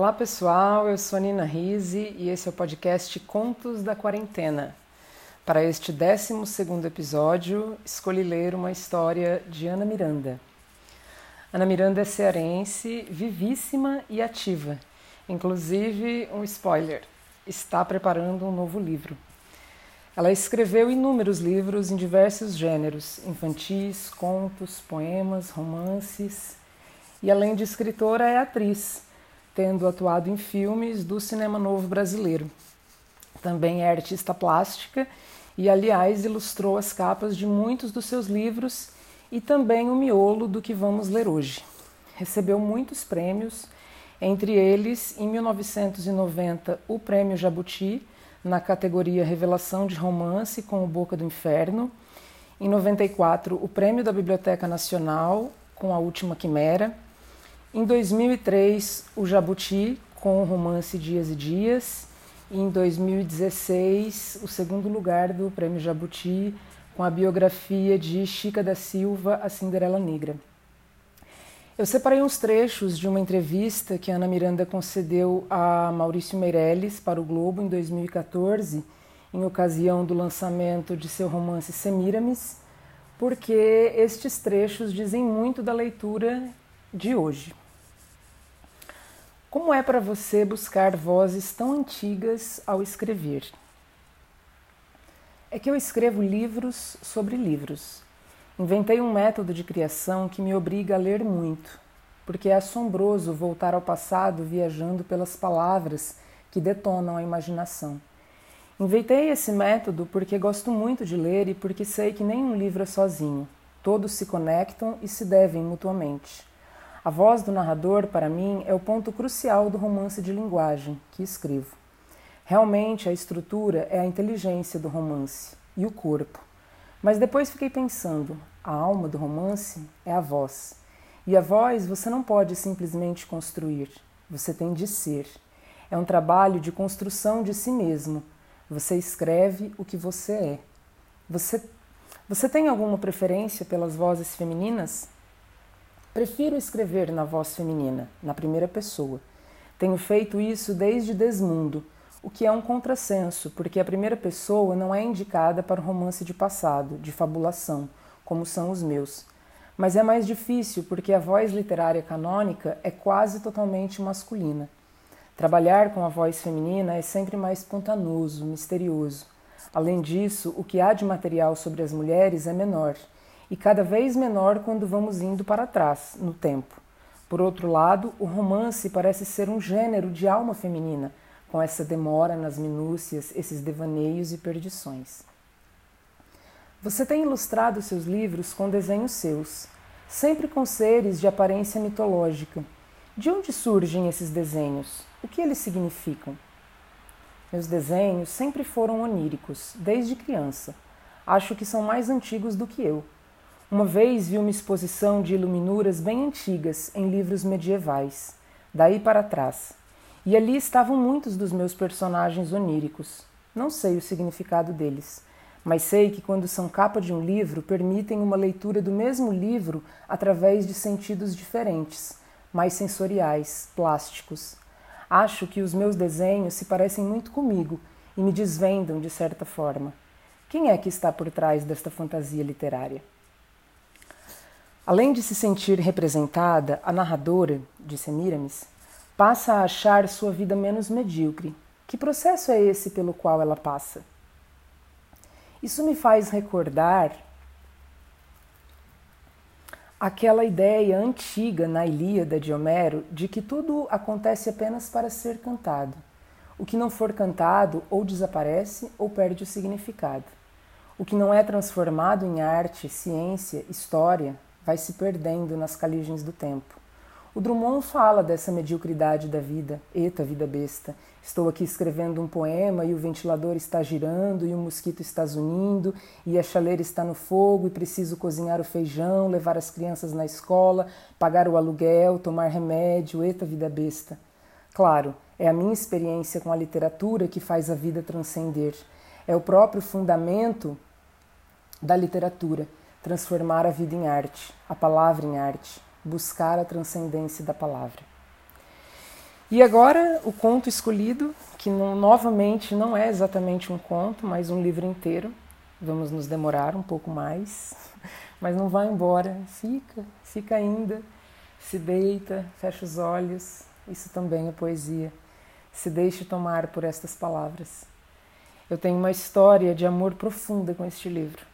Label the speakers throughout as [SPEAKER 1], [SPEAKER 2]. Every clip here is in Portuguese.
[SPEAKER 1] Olá pessoal, eu sou a Nina Rise e esse é o podcast Contos da Quarentena. Para este 12 episódio, escolhi ler uma história de Ana Miranda. Ana Miranda é cearense, vivíssima e ativa. Inclusive, um spoiler, está preparando um novo livro. Ela escreveu inúmeros livros em diversos gêneros: infantis, contos, poemas, romances. E além de escritora, é atriz tendo atuado em filmes do cinema novo brasileiro. Também é artista plástica e, aliás, ilustrou as capas de muitos dos seus livros e também o miolo do que vamos ler hoje. Recebeu muitos prêmios, entre eles, em 1990, o Prêmio Jabuti, na categoria Revelação de Romance com o Boca do Inferno. Em 94, o Prêmio da Biblioteca Nacional com A Última Quimera em 2003, o Jabuti, com o romance Dias e Dias. Em 2016, o segundo lugar do Prêmio Jabuti, com a biografia de Chica da Silva, A Cinderela Negra. Eu separei uns trechos de uma entrevista que Ana Miranda concedeu a Maurício Meirelles para o Globo em 2014, em ocasião do lançamento de seu romance Semiramis, porque estes trechos dizem muito da leitura de hoje. Como é para você buscar vozes tão antigas ao escrever? É que eu escrevo livros sobre livros. Inventei um método de criação que me obriga a ler muito, porque é assombroso voltar ao passado viajando pelas palavras que detonam a imaginação. Inventei esse método porque gosto muito de ler e porque sei que nenhum livro é sozinho. Todos se conectam e se devem mutuamente. A voz do narrador, para mim, é o ponto crucial do romance de linguagem que escrevo. Realmente, a estrutura é a inteligência do romance e o corpo. Mas depois fiquei pensando: a alma do romance é a voz. E a voz você não pode simplesmente construir, você tem de ser. É um trabalho de construção de si mesmo. Você escreve o que você é. Você, você tem alguma preferência pelas vozes femininas? Prefiro escrever na voz feminina, na primeira pessoa. Tenho feito isso desde Desmundo, o que é um contrassenso, porque a primeira pessoa não é indicada para romance de passado, de fabulação, como são os meus. Mas é mais difícil porque a voz literária canônica é quase totalmente masculina. Trabalhar com a voz feminina é sempre mais espontanoso, misterioso. Além disso, o que há de material sobre as mulheres é menor e cada vez menor quando vamos indo para trás no tempo. Por outro lado, o romance parece ser um gênero de alma feminina, com essa demora nas minúcias, esses devaneios e perdições. Você tem ilustrado seus livros com desenhos seus, sempre com seres de aparência mitológica. De onde surgem esses desenhos? O que eles significam? Meus desenhos sempre foram oníricos, desde criança. Acho que são mais antigos do que eu. Uma vez vi uma exposição de iluminuras bem antigas em livros medievais, daí para trás, e ali estavam muitos dos meus personagens oníricos. Não sei o significado deles, mas sei que quando são capa de um livro, permitem uma leitura do mesmo livro através de sentidos diferentes, mais sensoriais, plásticos. Acho que os meus desenhos se parecem muito comigo e me desvendam de certa forma. Quem é que está por trás desta fantasia literária? Além de se sentir representada, a narradora, de Semiramis, passa a achar sua vida menos medíocre. Que processo é esse pelo qual ela passa? Isso me faz recordar aquela ideia antiga na Ilíada de Homero de que tudo acontece apenas para ser cantado. O que não for cantado ou desaparece ou perde o significado. O que não é transformado em arte, ciência, história, vai se perdendo nas caligens do tempo. O Drummond fala dessa mediocridade da vida. Eita, vida besta. Estou aqui escrevendo um poema e o ventilador está girando e o mosquito está zunindo e a chaleira está no fogo e preciso cozinhar o feijão, levar as crianças na escola, pagar o aluguel, tomar remédio. Eita, vida besta. Claro, é a minha experiência com a literatura que faz a vida transcender. É o próprio fundamento da literatura transformar a vida em arte, a palavra em arte, buscar a transcendência da palavra. E agora o conto escolhido, que não, novamente não é exatamente um conto, mas um livro inteiro. Vamos nos demorar um pouco mais, mas não vai embora. Fica, fica ainda, se deita, fecha os olhos. Isso também é poesia. Se deixe tomar por estas palavras. Eu tenho uma história de amor profunda com este livro.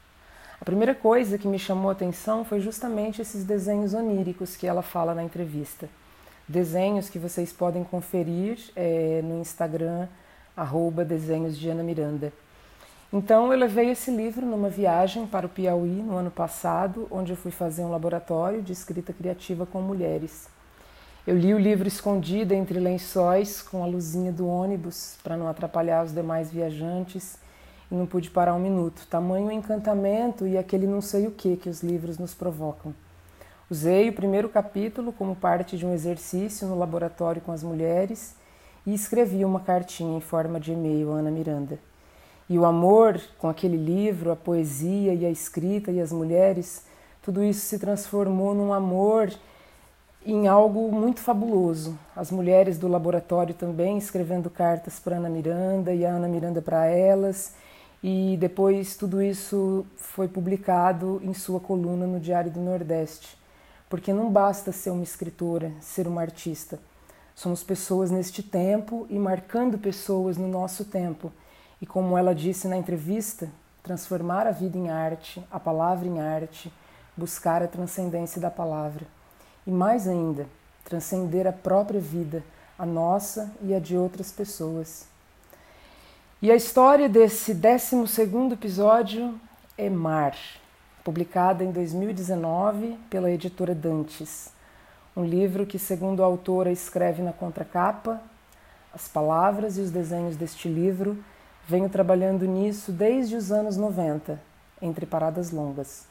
[SPEAKER 1] A primeira coisa que me chamou a atenção foi justamente esses desenhos oníricos que ela fala na entrevista desenhos que vocês podem conferir é, no Instagram, arroba desenhos de Ana Miranda. Então eu levei esse livro numa viagem para o Piauí no ano passado, onde eu fui fazer um laboratório de escrita criativa com mulheres. Eu li o livro escondido entre lençóis com a luzinha do ônibus para não atrapalhar os demais viajantes não pude parar um minuto. Tamanho encantamento e aquele não sei o que que os livros nos provocam. Usei o primeiro capítulo como parte de um exercício no laboratório com as mulheres e escrevi uma cartinha em forma de e-mail a Ana Miranda. E o amor com aquele livro, a poesia e a escrita e as mulheres, tudo isso se transformou num amor em algo muito fabuloso. As mulheres do laboratório também escrevendo cartas para Ana Miranda e a Ana Miranda para elas. E depois tudo isso foi publicado em sua coluna no Diário do Nordeste porque não basta ser uma escritora, ser uma artista. Somos pessoas neste tempo e marcando pessoas no nosso tempo. E como ela disse na entrevista, transformar a vida em arte, a palavra em arte, buscar a transcendência da palavra. E mais ainda, transcender a própria vida, a nossa e a de outras pessoas. E a história desse 12 segundo episódio é Mar publicada em 2019 pela editora Dantes. Um livro que, segundo a autora escreve na contracapa, as palavras e os desenhos deste livro venho trabalhando nisso desde os anos 90, entre paradas longas.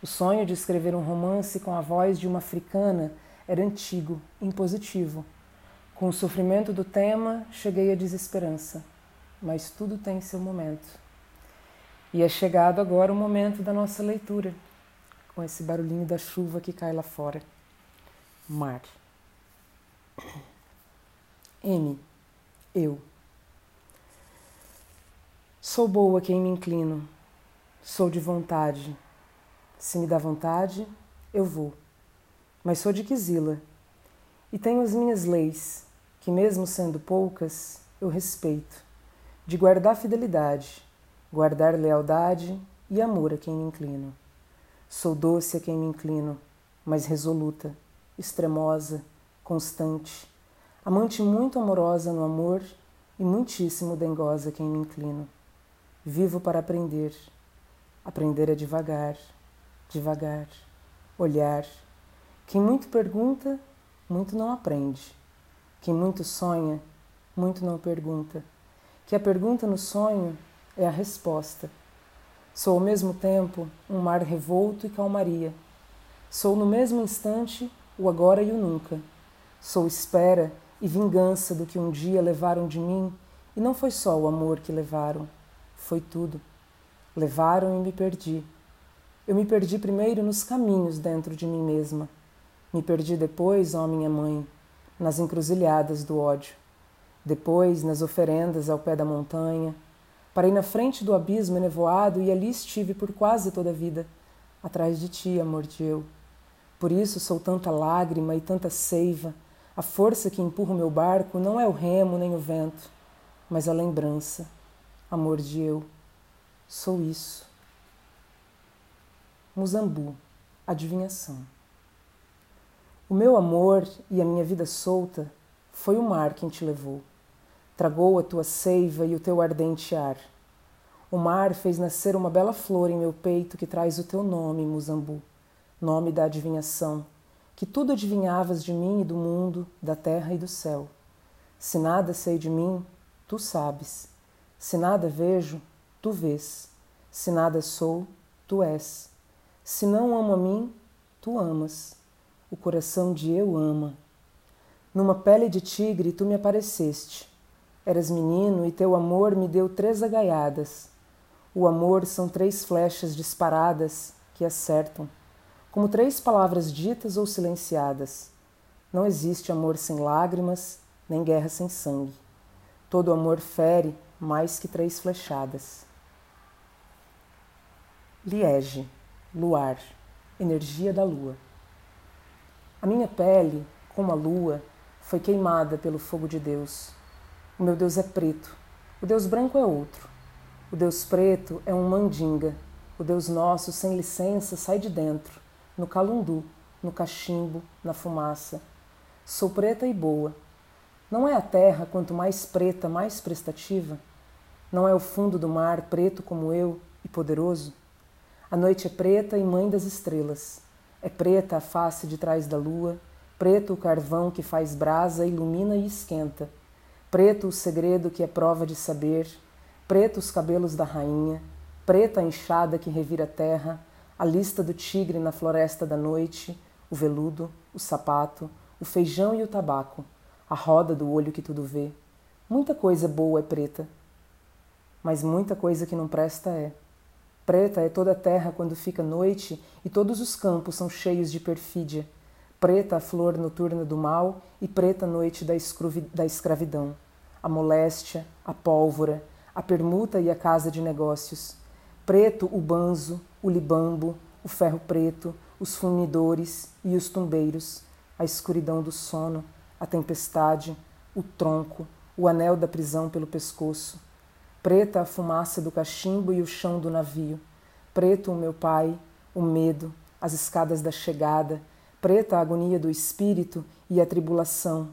[SPEAKER 1] O sonho de escrever um romance com a voz de uma africana era antigo, impositivo. Com o sofrimento do tema, cheguei à desesperança. Mas tudo tem seu momento. E é chegado agora o momento da nossa leitura, com esse barulhinho da chuva que cai lá fora. Mar. M. Eu. Sou boa quem me inclino, sou de vontade. Se me dá vontade, eu vou. Mas sou de Quisila e tenho as minhas leis, que mesmo sendo poucas, eu respeito, de guardar fidelidade guardar lealdade e amor a quem me inclino. Sou doce a quem me inclino, mas resoluta, extremosa, constante, amante muito amorosa no amor e muitíssimo dengosa a quem me inclino. Vivo para aprender. Aprender é devagar, devagar, olhar. Quem muito pergunta, muito não aprende. Quem muito sonha, muito não pergunta. Que a pergunta no sonho é a resposta. Sou ao mesmo tempo um mar revolto e calmaria. Sou no mesmo instante o agora e o nunca. Sou espera e vingança do que um dia levaram de mim, e não foi só o amor que levaram, foi tudo. Levaram e me perdi. Eu me perdi primeiro nos caminhos dentro de mim mesma. Me perdi depois, ó minha mãe, nas encruzilhadas do ódio. Depois, nas oferendas ao pé da montanha, Parei na frente do abismo enevoado e ali estive por quase toda a vida, atrás de ti, amor de eu. Por isso sou tanta lágrima e tanta seiva. A força que empurra o meu barco não é o remo nem o vento, mas a lembrança, amor de eu. Sou isso. Muzambu, adivinhação. O meu amor e a minha vida solta foi o mar quem te levou tragou a tua seiva e o teu ardente ar. O mar fez nascer uma bela flor em meu peito que traz o teu nome, Muzambu, nome da adivinhação, que tudo adivinhavas de mim e do mundo, da terra e do céu. Se nada sei de mim, tu sabes. Se nada vejo, tu vês. Se nada sou, tu és. Se não amo a mim, tu amas. O coração de eu ama. Numa pele de tigre tu me apareceste Eras menino e teu amor me deu três agaiadas. O amor são três flechas disparadas que acertam, como três palavras ditas ou silenciadas. Não existe amor sem lágrimas, nem guerra sem sangue. Todo amor fere mais que três flechadas. Liege, luar, energia da lua. A minha pele, como a lua, foi queimada pelo fogo de Deus. O meu Deus é preto, o Deus branco é outro. O Deus preto é um mandinga. O Deus nosso, sem licença, sai de dentro, no calundu, no cachimbo, na fumaça. Sou preta e boa. Não é a terra, quanto mais preta, mais prestativa? Não é o fundo do mar preto como eu e poderoso? A noite é preta e mãe das estrelas. É preta a face de trás da lua, preto o carvão que faz brasa, ilumina e esquenta preto o segredo que é prova de saber, preto os cabelos da rainha, preta a enxada que revira a terra, a lista do tigre na floresta da noite, o veludo, o sapato, o feijão e o tabaco, a roda do olho que tudo vê. Muita coisa boa é preta, mas muita coisa que não presta é. Preta é toda a terra quando fica noite e todos os campos são cheios de perfídia. Preta a flor noturna do mal e preta a noite da escravidão a moléstia, a pólvora, a permuta e a casa de negócios. Preto o banzo, o libambo, o ferro preto, os fumidores e os tumbeiros, a escuridão do sono, a tempestade, o tronco, o anel da prisão pelo pescoço. Preta a fumaça do cachimbo e o chão do navio. Preto o meu pai, o medo, as escadas da chegada. Preta a agonia do espírito e a tribulação,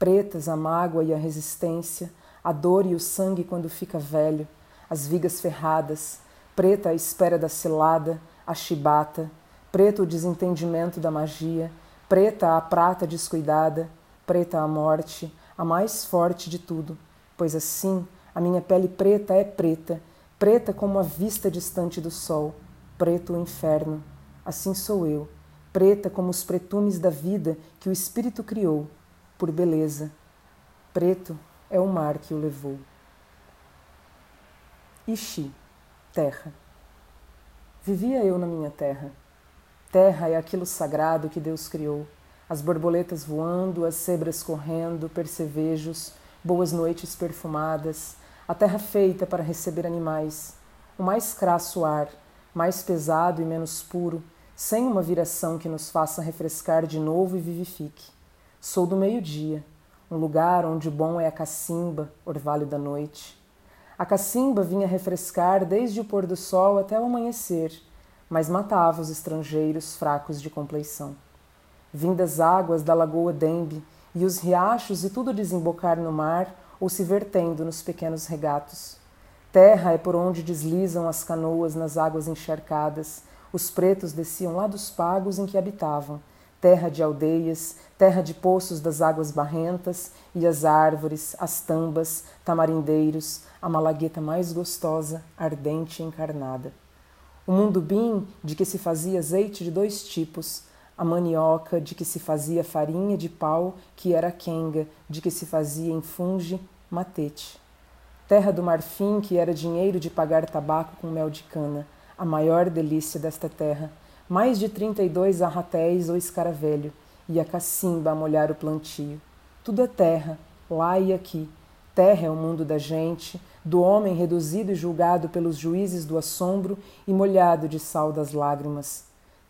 [SPEAKER 1] pretas a mágoa e a resistência, a dor e o sangue quando fica velho, as vigas ferradas, preta a espera da cilada, a chibata, preto o desentendimento da magia, preta a prata descuidada, preta a morte, a mais forte de tudo, pois assim a minha pele preta é preta, preta como a vista distante do sol, preto o inferno. Assim sou eu, preta como os pretumes da vida que o Espírito criou por beleza. Preto é o mar que o levou. Ixi, terra. Vivia eu na minha terra. Terra é aquilo sagrado que Deus criou. As borboletas voando, as cebras correndo, percevejos, boas noites perfumadas, a terra feita para receber animais, o mais crasso ar, mais pesado e menos puro, sem uma viração que nos faça refrescar de novo e vivifique. Sou do meio-dia, um lugar onde bom é a cacimba, orvalho da noite. A cacimba vinha refrescar desde o pôr do sol até o amanhecer, mas matava os estrangeiros fracos de compleição. Vindas águas da lagoa Dembe e os riachos e tudo desembocar no mar ou se vertendo nos pequenos regatos. Terra é por onde deslizam as canoas nas águas encharcadas. Os pretos desciam lá dos pagos em que habitavam, terra de aldeias, terra de poços das águas barrentas, e as árvores, as tambas, tamarindeiros, a malagueta mais gostosa, ardente e encarnada. O mundubim, de que se fazia azeite de dois tipos, a manioca, de que se fazia farinha de pau, que era quenga, de que se fazia em funge, matete. Terra do marfim, que era dinheiro de pagar tabaco com mel de cana, a maior delícia desta terra, mais de trinta e dois arratéis ou escaravelho, e a cacimba a molhar o plantio. Tudo é terra, lá e aqui. Terra é o mundo da gente, do homem reduzido e julgado pelos juízes do assombro e molhado de sal das lágrimas.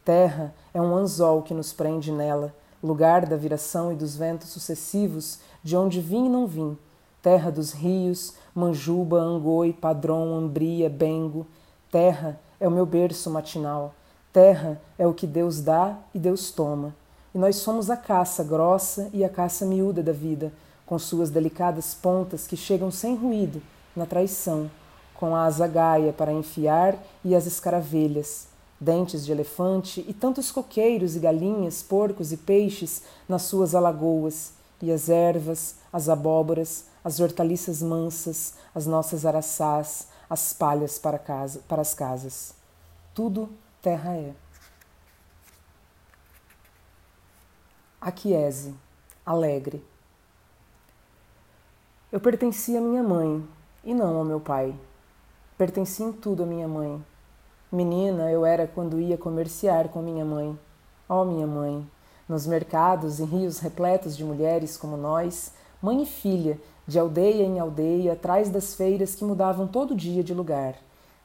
[SPEAKER 1] Terra é um anzol que nos prende nela, lugar da viração e dos ventos sucessivos, de onde vim e não vim. Terra dos rios, Manjuba, Angoi, Padrão, Ambria, Bengo. Terra é o meu berço matinal Terra é o que Deus dá e Deus toma. E nós somos a caça grossa e a caça miúda da vida, com suas delicadas pontas que chegam sem ruído na traição, com a asa gaia para enfiar e as escaravelhas, dentes de elefante e tantos coqueiros e galinhas, porcos e peixes nas suas alagoas, e as ervas, as abóboras, as hortaliças mansas, as nossas araçás, as palhas para, casa, para as casas. Tudo terra é. Aquiese, alegre. Eu pertencia à minha mãe e não ao meu pai. Pertencia em tudo à minha mãe. Menina eu era quando ia comerciar com minha mãe. Ó oh, minha mãe, nos mercados e rios repletos de mulheres como nós, mãe e filha, de aldeia em aldeia, atrás das feiras que mudavam todo dia de lugar.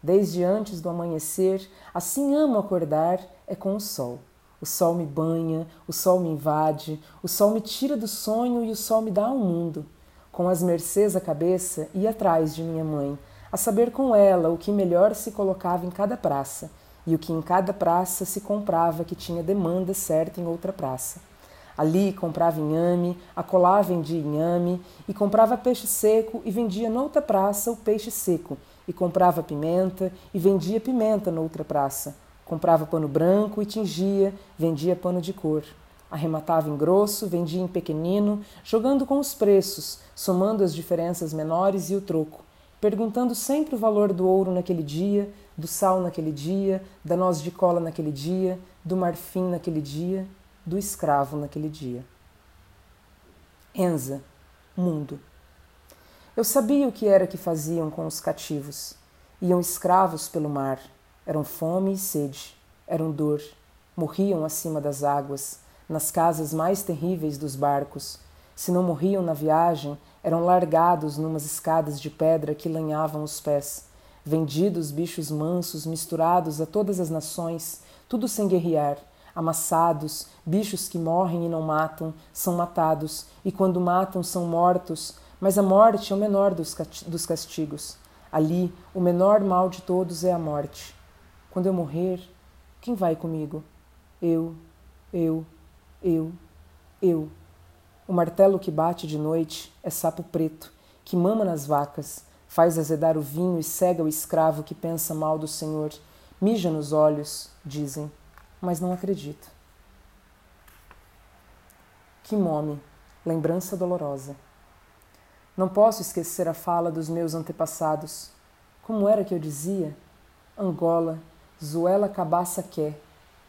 [SPEAKER 1] Desde antes do amanhecer, assim amo acordar, é com o sol. O sol me banha, o sol me invade, o sol me tira do sonho e o sol me dá ao mundo. Com as mercês à cabeça, ia atrás de minha mãe, a saber com ela o que melhor se colocava em cada praça e o que em cada praça se comprava que tinha demanda certa em outra praça. Ali comprava inhame, acolá vendia inhame, e comprava peixe seco e vendia noutra praça o peixe seco, e comprava pimenta e vendia pimenta noutra praça. Comprava pano branco e tingia, vendia pano de cor. Arrematava em grosso, vendia em pequenino, jogando com os preços, somando as diferenças menores e o troco perguntando sempre o valor do ouro naquele dia, do sal naquele dia, da noz de cola naquele dia, do marfim naquele dia, do escravo naquele dia. Enza, mundo. Eu sabia o que era que faziam com os cativos. Iam escravos pelo mar, eram fome e sede, eram dor, morriam acima das águas, nas casas mais terríveis dos barcos. Se não morriam na viagem, eram largados numas escadas de pedra que lanhavam os pés, vendidos bichos mansos misturados a todas as nações, tudo sem guerrear, amassados, bichos que morrem e não matam, são matados, e quando matam são mortos, mas a morte é o menor dos castigos. Ali, o menor mal de todos é a morte. Quando eu morrer, quem vai comigo? Eu, eu, eu, eu. O martelo que bate de noite é sapo preto, que mama nas vacas, faz azedar o vinho e cega o escravo que pensa mal do Senhor. Mija nos olhos, dizem, mas não acredito. Que mome, lembrança dolorosa. Não posso esquecer a fala dos meus antepassados. Como era que eu dizia? Angola, Zuela cabaça quer.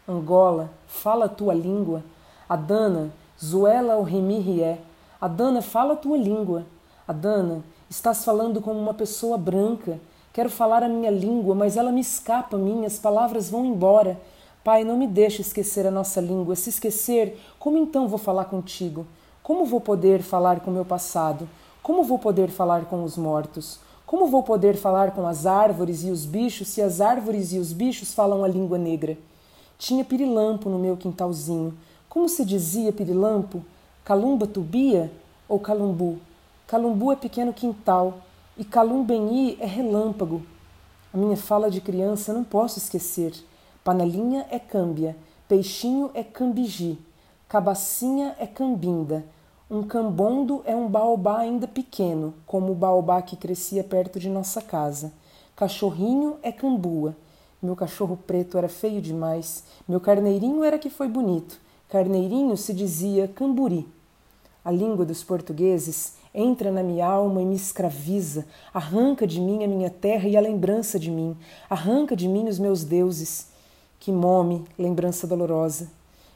[SPEAKER 1] Angola, fala tua língua. Adana, Zuela o Remi Adana, fala tua língua. Adana, estás falando como uma pessoa branca. Quero falar a minha língua, mas ela me escapa a mim, as palavras vão embora. Pai, não me deixe esquecer a nossa língua. Se esquecer, como então vou falar contigo? Como vou poder falar com meu passado? Como vou poder falar com os mortos? Como vou poder falar com as árvores e os bichos se as árvores e os bichos falam a língua negra? Tinha pirilampo no meu quintalzinho. Como se dizia pirilampo? Calumba tubia ou calumbu? Calumbu é pequeno quintal e calumbeni é relâmpago. A minha fala de criança não posso esquecer. Panelinha é câmbia, peixinho é cambigi, cabacinha é cambinda. Um cambondo é um baobá ainda pequeno, como o baobá que crescia perto de nossa casa. Cachorrinho é cambua. Meu cachorro preto era feio demais. Meu carneirinho era que foi bonito. Carneirinho se dizia camburi. A língua dos portugueses entra na minha alma e me escraviza, arranca de mim a minha terra e a lembrança de mim, arranca de mim os meus deuses. Que mome, lembrança dolorosa.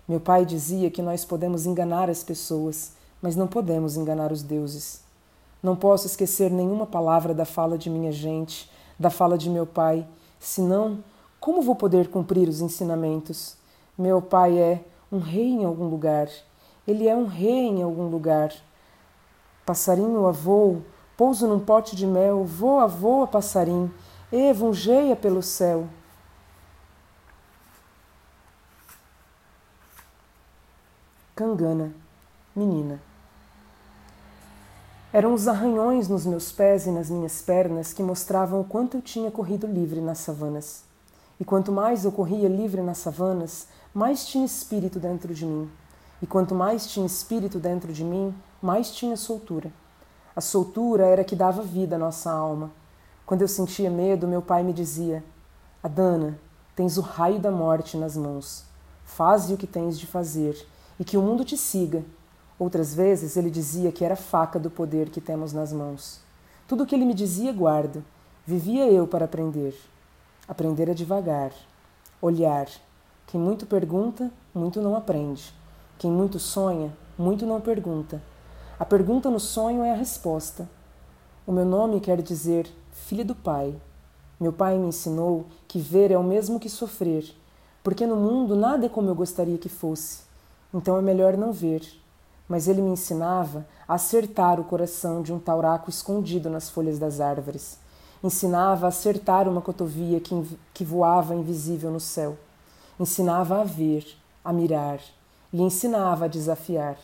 [SPEAKER 1] Meu pai dizia que nós podemos enganar as pessoas, mas não podemos enganar os deuses. Não posso esquecer nenhuma palavra da fala de minha gente, da fala de meu pai, senão, como vou poder cumprir os ensinamentos? Meu pai é um rei em algum lugar. Ele é um rei em algum lugar. Passarinho a voo, pouso num pote de mel, voa, voa, passarinho, evungeia pelo céu. Cangana, menina. Eram os arranhões nos meus pés e nas minhas pernas que mostravam o quanto eu tinha corrido livre nas savanas. E quanto mais eu corria livre nas savanas, mais tinha espírito dentro de mim. E quanto mais tinha espírito dentro de mim, mais tinha soltura. A soltura era que dava vida à nossa alma. Quando eu sentia medo, meu pai me dizia: Adana, tens o raio da morte nas mãos. Faze o que tens de fazer e que o mundo te siga. Outras vezes ele dizia que era faca do poder que temos nas mãos. Tudo o que ele me dizia, guardo. Vivia eu para aprender. Aprender é devagar, olhar, quem muito pergunta, muito não aprende. Quem muito sonha, muito não pergunta. A pergunta no sonho é a resposta. O meu nome quer dizer filha do Pai. Meu pai me ensinou que ver é o mesmo que sofrer, porque no mundo nada é como eu gostaria que fosse. Então é melhor não ver. Mas ele me ensinava a acertar o coração de um tauraco escondido nas folhas das árvores. Ensinava a acertar uma cotovia que, que voava invisível no céu. Ensinava a ver, a mirar, e ensinava a desafiar.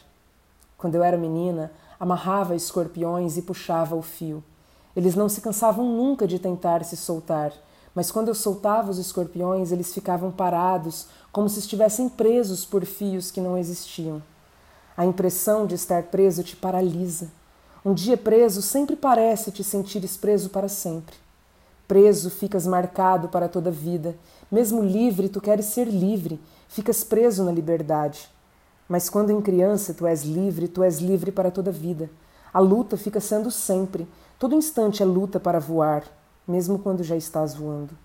[SPEAKER 1] Quando eu era menina, amarrava escorpiões e puxava o fio. Eles não se cansavam nunca de tentar se soltar, mas quando eu soltava os escorpiões, eles ficavam parados, como se estivessem presos por fios que não existiam. A impressão de estar preso te paralisa. Um dia preso sempre parece te sentires preso para sempre. Preso, ficas marcado para toda a vida. Mesmo livre, tu queres ser livre, ficas preso na liberdade. Mas quando em criança tu és livre, tu és livre para toda a vida. A luta fica sendo sempre, todo instante é luta para voar, mesmo quando já estás voando.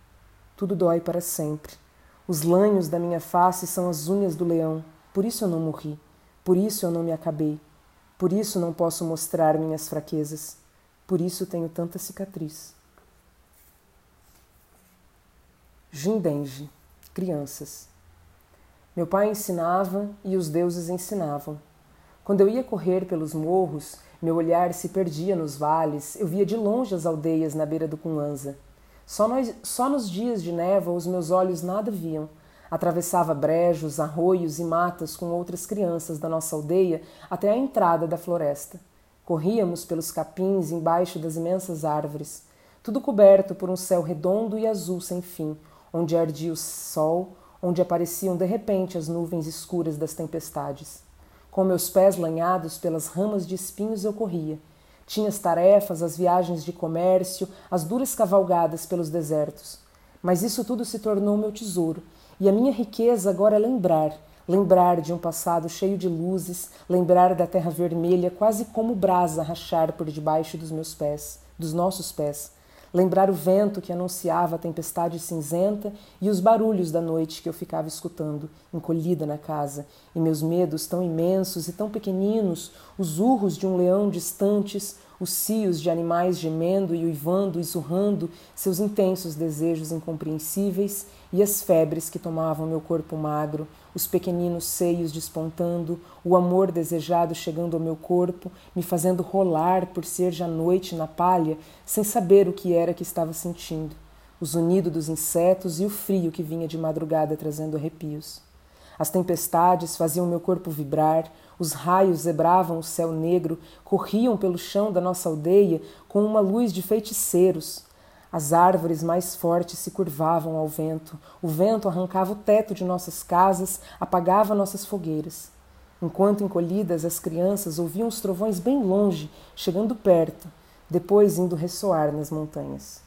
[SPEAKER 1] Tudo dói para sempre. Os lanhos da minha face são as unhas do leão, por isso eu não morri, por isso eu não me acabei, por isso não posso mostrar minhas fraquezas, por isso tenho tanta cicatriz. Jindenji, crianças. Meu pai ensinava e os deuses ensinavam. Quando eu ia correr pelos morros, meu olhar se perdia nos vales, eu via de longe as aldeias na beira do Cunhanza. Só, só nos dias de névoa os meus olhos nada viam. Atravessava brejos, arroios e matas com outras crianças da nossa aldeia até a entrada da floresta. Corríamos pelos capins embaixo das imensas árvores, tudo coberto por um céu redondo e azul sem fim, onde ardia o sol, onde apareciam de repente as nuvens escuras das tempestades. Com meus pés lanhados pelas ramas de espinhos eu corria. Tinha as tarefas, as viagens de comércio, as duras cavalgadas pelos desertos. Mas isso tudo se tornou meu tesouro, e a minha riqueza agora é lembrar, lembrar de um passado cheio de luzes, lembrar da terra vermelha quase como brasa rachar por debaixo dos meus pés, dos nossos pés, lembrar o vento que anunciava a tempestade cinzenta e os barulhos da noite que eu ficava escutando, encolhida na casa, e meus medos tão imensos e tão pequeninos, os urros de um leão distantes, os cios de animais gemendo e uivando e zurrando seus intensos desejos incompreensíveis e as febres que tomavam meu corpo magro, os pequeninos seios despontando, o amor desejado chegando ao meu corpo, me fazendo rolar por ser já noite na palha, sem saber o que era que estava sentindo, o zunido dos insetos e o frio que vinha de madrugada trazendo arrepios. As tempestades faziam meu corpo vibrar, os raios zebravam o céu negro, corriam pelo chão da nossa aldeia com uma luz de feiticeiros. As árvores mais fortes se curvavam ao vento, o vento arrancava o teto de nossas casas, apagava nossas fogueiras. Enquanto encolhidas, as crianças ouviam os trovões bem longe, chegando perto, depois indo ressoar nas montanhas.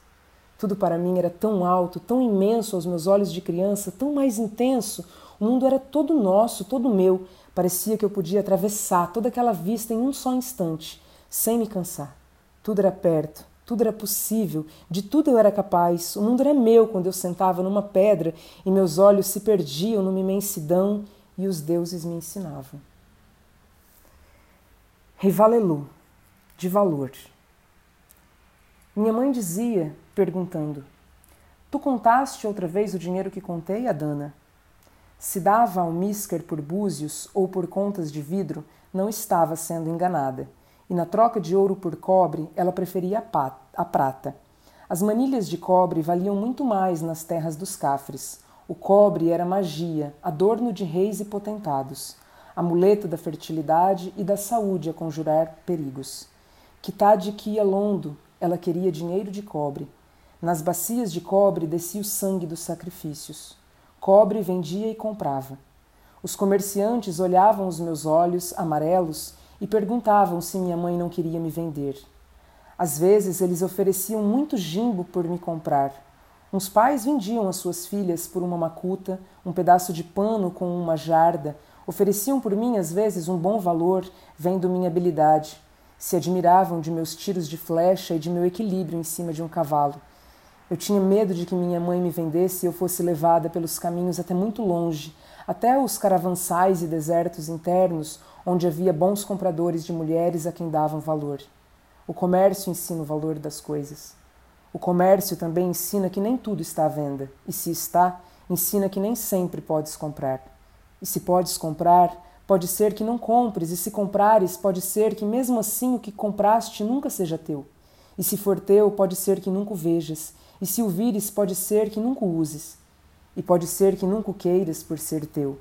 [SPEAKER 1] Tudo para mim era tão alto, tão imenso aos meus olhos de criança, tão mais intenso. O mundo era todo nosso, todo meu. Parecia que eu podia atravessar toda aquela vista em um só instante, sem me cansar. Tudo era perto, tudo era possível, de tudo eu era capaz. O mundo era meu quando eu sentava numa pedra e meus olhos se perdiam numa imensidão e os deuses me ensinavam. Rivalelu, de valor. Minha mãe dizia, perguntando: Tu contaste outra vez o dinheiro que contei, Adana? Se dava ao Misker por búzios ou por contas de vidro, não estava sendo enganada e na troca de ouro por cobre ela preferia a prata. As manilhas de cobre valiam muito mais nas terras dos cafres. O cobre era magia, adorno de reis e potentados, amuleto da fertilidade e da saúde a conjurar perigos. Kitade que ia londo, ela queria dinheiro de cobre. Nas bacias de cobre descia o sangue dos sacrifícios. Cobre vendia e comprava. Os comerciantes olhavam os meus olhos amarelos e perguntavam se minha mãe não queria me vender. Às vezes eles ofereciam muito jimbo por me comprar. Uns pais vendiam as suas filhas por uma macuta, um pedaço de pano com uma jarda, ofereciam por mim às vezes um bom valor, vendo minha habilidade. Se admiravam de meus tiros de flecha e de meu equilíbrio em cima de um cavalo. Eu tinha medo de que minha mãe me vendesse e eu fosse levada pelos caminhos até muito longe, até os caravansais e desertos internos, onde havia bons compradores de mulheres a quem davam valor. O comércio ensina o valor das coisas. O comércio também ensina que nem tudo está à venda, e se está, ensina que nem sempre podes comprar. E se podes comprar, Pode ser que não compres, e se comprares, pode ser que mesmo assim o que compraste nunca seja teu. E se for teu, pode ser que nunca o vejas, e se o vires, pode ser que nunca o uses. E pode ser que nunca o queiras por ser teu.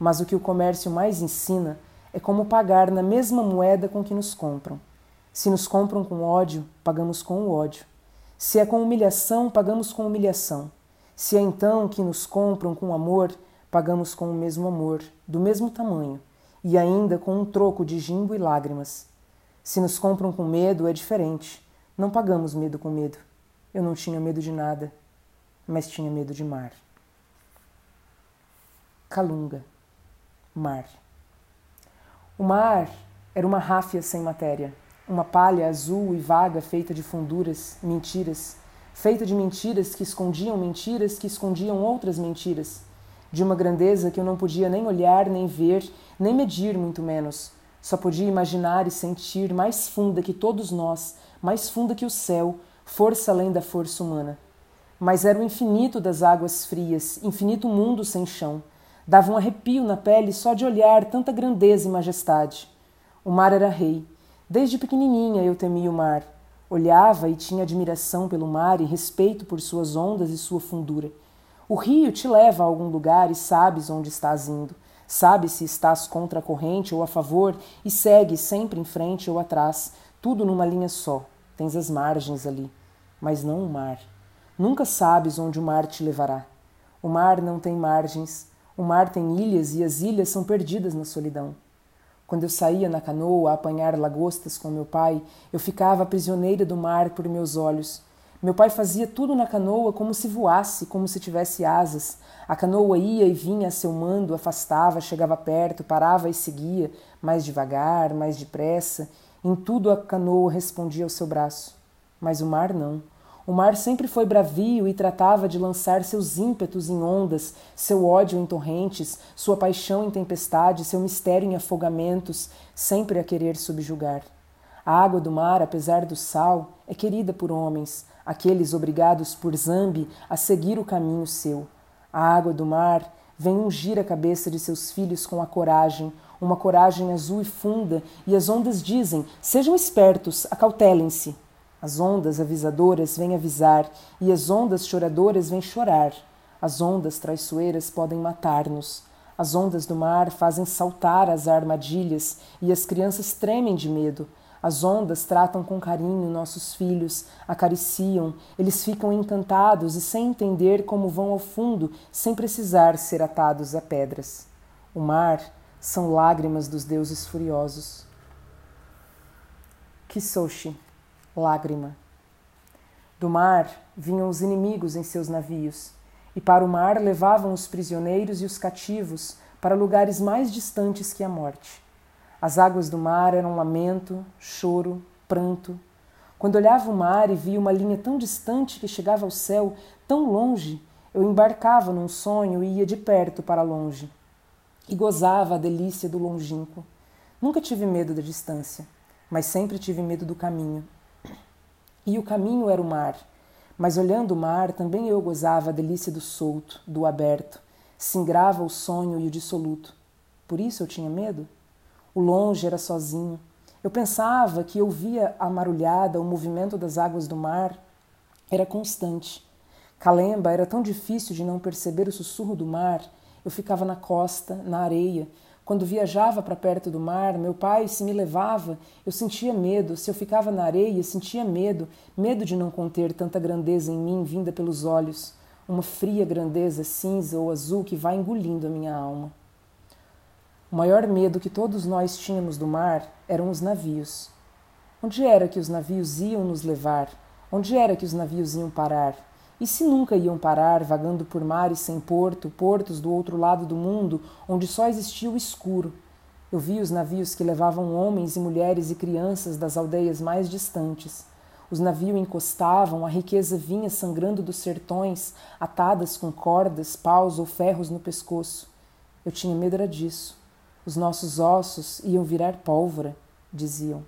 [SPEAKER 1] Mas o que o comércio mais ensina é como pagar na mesma moeda com que nos compram. Se nos compram com ódio, pagamos com o ódio. Se é com humilhação, pagamos com humilhação. Se é então que nos compram com amor, pagamos com o mesmo amor, do mesmo tamanho, e ainda com um troco de gimbo e lágrimas. Se nos compram com medo, é diferente. Não pagamos medo com medo. Eu não tinha medo de nada, mas tinha medo de mar. Calunga, mar. O mar era uma ráfia sem matéria, uma palha azul e vaga feita de funduras, mentiras, feita de mentiras que escondiam mentiras que escondiam outras mentiras de uma grandeza que eu não podia nem olhar, nem ver, nem medir, muito menos. Só podia imaginar e sentir mais funda que todos nós, mais funda que o céu, força além da força humana. Mas era o infinito das águas frias, infinito mundo sem chão. Dava um arrepio na pele só de olhar tanta grandeza e majestade. O mar era rei. Desde pequenininha eu temia o mar. Olhava e tinha admiração pelo mar e respeito por suas ondas e sua fundura. O rio te leva a algum lugar e sabes onde estás indo. Sabes se estás contra a corrente ou a favor e segue sempre em frente ou atrás, tudo numa linha só. Tens as margens ali, mas não o mar. Nunca sabes onde o mar te levará. O mar não tem margens, o mar tem ilhas e as ilhas são perdidas na solidão. Quando eu saía na canoa a apanhar lagostas com meu pai, eu ficava prisioneira do mar por meus olhos meu pai fazia tudo na canoa como se voasse, como se tivesse asas. A canoa ia e vinha a seu mando, afastava, chegava perto, parava e seguia, mais devagar, mais depressa. Em tudo a canoa respondia ao seu braço. Mas o mar não. O mar sempre foi bravio e tratava de lançar seus ímpetos em ondas, seu ódio em torrentes, sua paixão em tempestade, seu mistério em afogamentos, sempre a querer subjugar. A água do mar, apesar do sal, é querida por homens, aqueles obrigados por Zambi a seguir o caminho seu. A água do mar vem ungir a cabeça de seus filhos com a coragem, uma coragem azul e funda, e as ondas dizem: sejam espertos, acautelem-se. As ondas avisadoras vêm avisar, e as ondas choradoras vêm chorar. As ondas traiçoeiras podem matar-nos. As ondas do mar fazem saltar as armadilhas, e as crianças tremem de medo. As ondas tratam com carinho nossos filhos, acariciam, eles ficam encantados e sem entender como vão ao fundo, sem precisar ser atados a pedras. O mar são lágrimas dos deuses furiosos. Kisoshi, lágrima. Do mar vinham os inimigos em seus navios, e para o mar levavam os prisioneiros e os cativos para lugares mais distantes que a morte. As águas do mar eram lamento, choro, pranto. Quando olhava o mar e via uma linha tão distante que chegava ao céu, tão longe, eu embarcava num sonho e ia de perto para longe. E gozava a delícia do longínquo. Nunca tive medo da distância, mas sempre tive medo do caminho. E o caminho era o mar, mas olhando o mar também eu gozava a delícia do solto, do aberto, singrava o sonho e o dissoluto. Por isso eu tinha medo? O longe era sozinho. Eu pensava que ouvia a marulhada, o movimento das águas do mar. Era constante. Calemba era tão difícil de não perceber o sussurro do mar. Eu ficava na costa, na areia. Quando viajava para perto do mar, meu pai, se me levava, eu sentia medo. Se eu ficava na areia, sentia medo, medo de não conter tanta grandeza em mim vinda pelos olhos, uma fria grandeza cinza ou azul que vai engolindo a minha alma. O maior medo que todos nós tínhamos do mar eram os navios. Onde era que os navios iam nos levar? Onde era que os navios iam parar? E se nunca iam parar, vagando por mares sem porto, portos do outro lado do mundo, onde só existia o escuro? Eu vi os navios que levavam homens e mulheres e crianças das aldeias mais distantes. Os navios encostavam, a riqueza vinha sangrando dos sertões, atadas com cordas, paus ou ferros no pescoço. Eu tinha medo era disso. Os nossos ossos iam virar pólvora, diziam.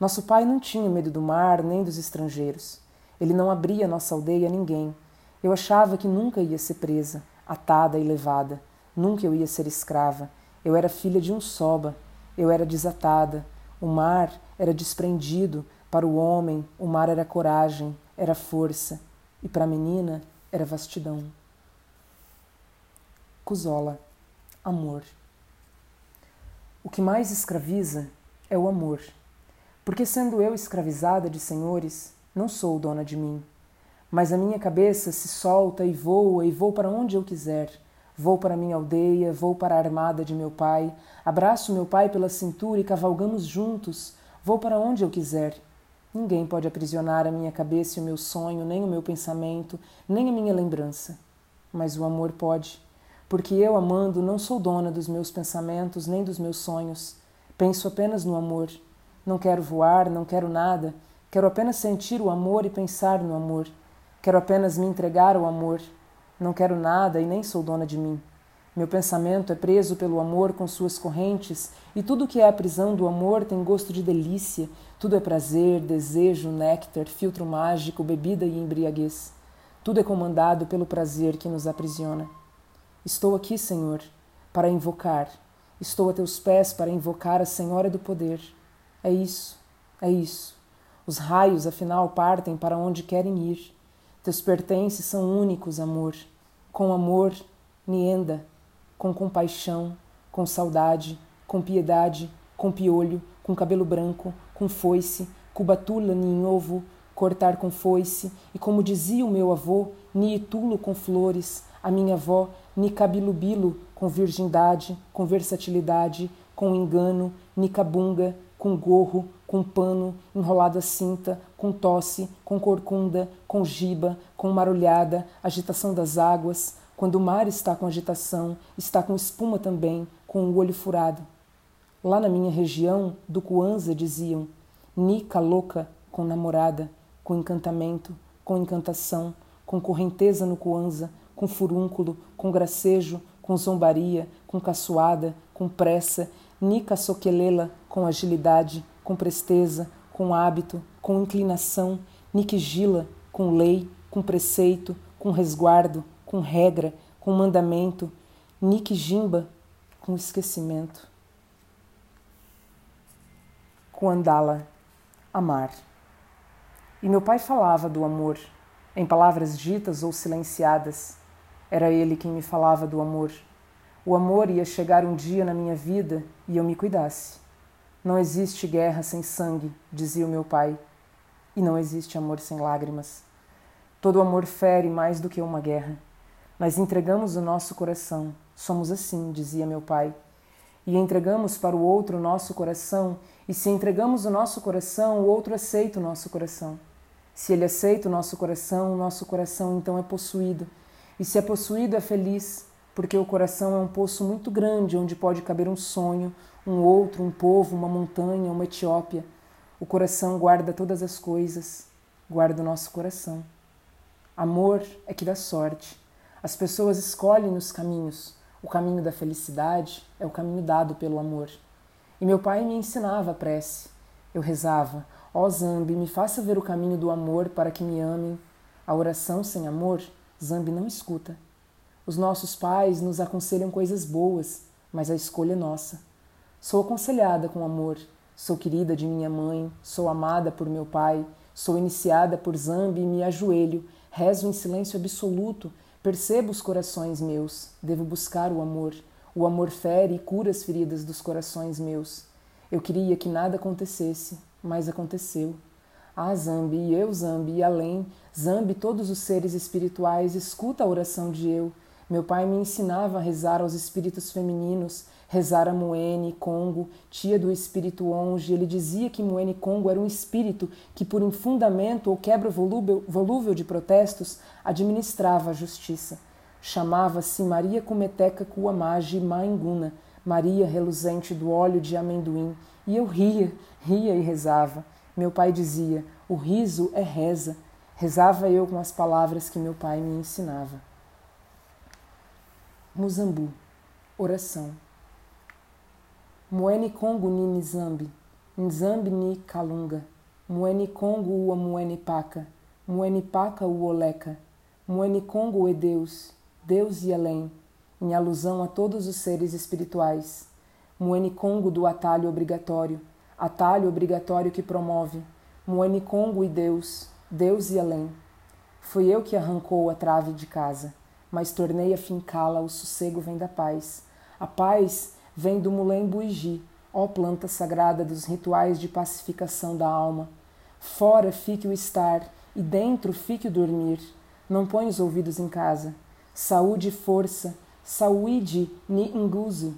[SPEAKER 1] Nosso pai não tinha medo do mar nem dos estrangeiros. Ele não abria nossa aldeia a ninguém. Eu achava que nunca ia ser presa, atada e levada. Nunca eu ia ser escrava. Eu era filha de um soba, eu era desatada. O mar era desprendido, para o homem o mar era coragem, era força, e para a menina era vastidão. Cusola, amor. O que mais escraviza é o amor, porque sendo eu escravizada de senhores, não sou dona de mim, mas a minha cabeça se solta e voa e vou para onde eu quiser. Vou para minha aldeia, vou para a armada de meu pai, abraço meu pai pela cintura e cavalgamos juntos. Vou para onde eu quiser. Ninguém pode aprisionar a minha cabeça e o meu sonho, nem o meu pensamento, nem a minha lembrança. Mas o amor pode, porque eu, amando, não sou dona dos meus pensamentos nem dos meus sonhos. Penso apenas no amor. Não quero voar, não quero nada. Quero apenas sentir o amor e pensar no amor. Quero apenas me entregar ao amor. Não quero nada e nem sou dona de mim. Meu pensamento é preso pelo amor com suas correntes, e tudo que é a prisão do amor tem gosto de delícia, tudo é prazer, desejo, néctar, filtro mágico, bebida e embriaguez. Tudo é comandado pelo prazer que nos aprisiona. Estou aqui, Senhor, para invocar. Estou a teus pés para invocar a Senhora do Poder. É isso, é isso. Os raios, afinal, partem para onde querem ir. Teus pertences são únicos, amor. Com amor, nienda com compaixão, com saudade, com piedade, com piolho, com cabelo branco, com foice, cubatula em ovo, cortar com foice, e como dizia o meu avô, niitulo com flores, a minha avó, nicabilubilo com virgindade, com versatilidade, com engano, nicabunga, com gorro, com pano, enrolado a cinta, com tosse, com corcunda, com giba, com marulhada, agitação das águas, quando o mar está com agitação, está com espuma também, com o olho furado. Lá na minha região, do Cuanza diziam: Nica louca com namorada, com encantamento, com encantação, com correnteza no Cuanza, com furúnculo, com gracejo, com zombaria, com caçoada, com pressa, Nica soquelela com agilidade, com presteza, com hábito, com inclinação, Niquigila com lei, com preceito, com resguardo, com regra, com mandamento, Nick Jimba com esquecimento. Com andala, amar. E meu pai falava do amor, em palavras ditas ou silenciadas. Era ele quem me falava do amor. O amor ia chegar um dia na minha vida e eu me cuidasse. Não existe guerra sem sangue, dizia o meu pai, e não existe amor sem lágrimas. Todo amor fere mais do que uma guerra. Nós entregamos o nosso coração. Somos assim, dizia meu pai. E entregamos para o outro o nosso coração, e se entregamos o nosso coração, o outro aceita o nosso coração. Se ele aceita o nosso coração, o nosso coração então é possuído. E se é possuído, é feliz, porque o coração é um poço muito grande onde pode caber um sonho, um outro, um povo, uma montanha, uma Etiópia. O coração guarda todas as coisas, guarda o nosso coração. Amor é que dá sorte. As pessoas escolhem os caminhos. O caminho da felicidade é o caminho dado pelo amor. E meu pai me ensinava a prece. Eu rezava: Ó oh, Zambi, me faça ver o caminho do amor para que me amem. A oração sem amor, Zambi não escuta. Os nossos pais nos aconselham coisas boas, mas a escolha é nossa. Sou aconselhada com amor, sou querida de minha mãe, sou amada por meu pai, sou iniciada por Zambi e me ajoelho, rezo em silêncio absoluto Percebo os corações meus, devo buscar o amor. O amor fere e cura as feridas dos corações meus. Eu queria que nada acontecesse, mas aconteceu. Ah, Zambi, eu, Zambi, e além, Zambi, todos os seres espirituais, escuta a oração de eu. Meu pai me ensinava a rezar aos espíritos femininos, rezar a Moene Congo, tia do espírito Onge. Ele dizia que Moene Congo era um espírito que, por infundamento ou quebra volúvel, volúvel de protestos, administrava a justiça. Chamava-se Maria Cumeteca Kuamagi Mainguna, Maria reluzente do óleo de amendoim. E eu ria, ria e rezava. Meu pai dizia: o riso é reza. Rezava eu com as palavras que meu pai me ensinava. Muzambu, oração. Muene Kongo ni Nzambi, Nzambi ni Kalunga, Muene Kongo ua Muene Paca, Muene Paca o Oleca, Muene Kongo é Deus, Deus e além, em alusão a todos os seres espirituais. Muanicongo do atalho obrigatório, atalho obrigatório que promove, Muanicongo e Deus, Deus e além. Fui eu que arrancou a trave de casa, mas tornei a fincá-la, o sossego vem da paz. A paz vem do mulém buigi, ó planta sagrada dos rituais de pacificação da alma. Fora fique o estar, e dentro fique o dormir. Não põe os ouvidos em casa. Saúde e força, saúde ni inguso.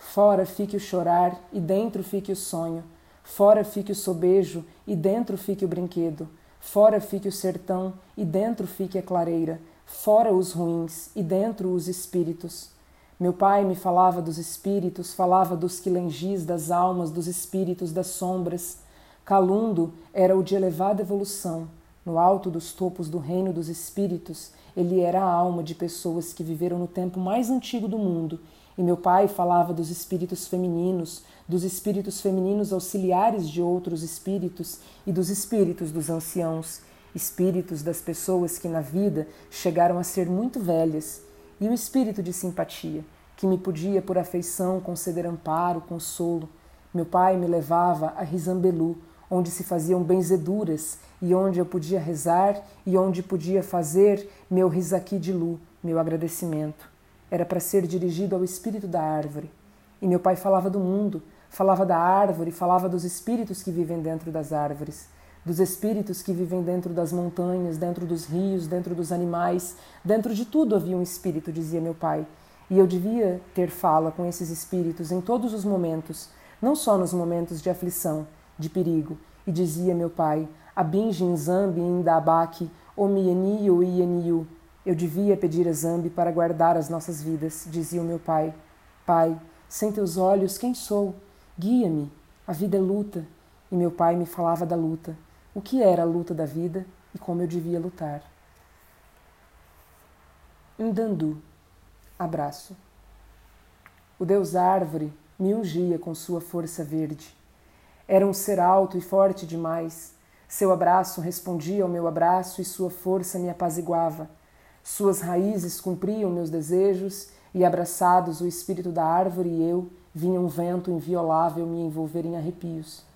[SPEAKER 1] Fora fique o chorar, e dentro fique o sonho. Fora fique o sobejo, e dentro fique o brinquedo. Fora fique o sertão, e dentro fique a clareira. Fora os ruins, e dentro os espíritos. Meu pai me falava dos espíritos, falava dos quilengis, das almas, dos espíritos, das sombras. Calundo era o de elevada evolução. No alto dos topos do reino dos espíritos, ele era a alma de pessoas que viveram no tempo mais antigo do mundo. E meu pai falava dos espíritos femininos, dos espíritos femininos auxiliares de outros espíritos e dos espíritos dos anciãos, espíritos das pessoas que na vida chegaram a ser muito velhas, e o espírito de simpatia, que me podia por afeição conceder amparo, consolo. Meu pai me levava a Rizambelu, onde se faziam benzeduras e onde eu podia rezar e onde podia fazer meu risaqui de lu, meu agradecimento. Era para ser dirigido ao espírito da árvore. E meu pai falava do mundo, falava da árvore, falava dos espíritos que vivem dentro das árvores, dos espíritos que vivem dentro das montanhas, dentro dos rios, dentro dos animais, dentro de tudo havia um espírito, dizia meu pai. E eu devia ter fala com esses espíritos em todos os momentos, não só nos momentos de aflição, de perigo, e dizia meu pai, Abinjin Zambi Indabaki, Omieniu Ieniu. Eu devia pedir a Zambi para guardar as nossas vidas, dizia o meu pai. Pai, sem teus olhos, quem sou? Guia-me, a vida é luta. E meu pai me falava da luta, o que era a luta da vida e como eu devia lutar. Ndandu, abraço. O Deus Árvore me ungia com sua força verde. Era um ser alto e forte demais. Seu abraço respondia ao meu abraço e sua força me apaziguava. Suas raízes cumpriam meus desejos e, abraçados o espírito da árvore e eu, vinha um vento inviolável me envolver em arrepios.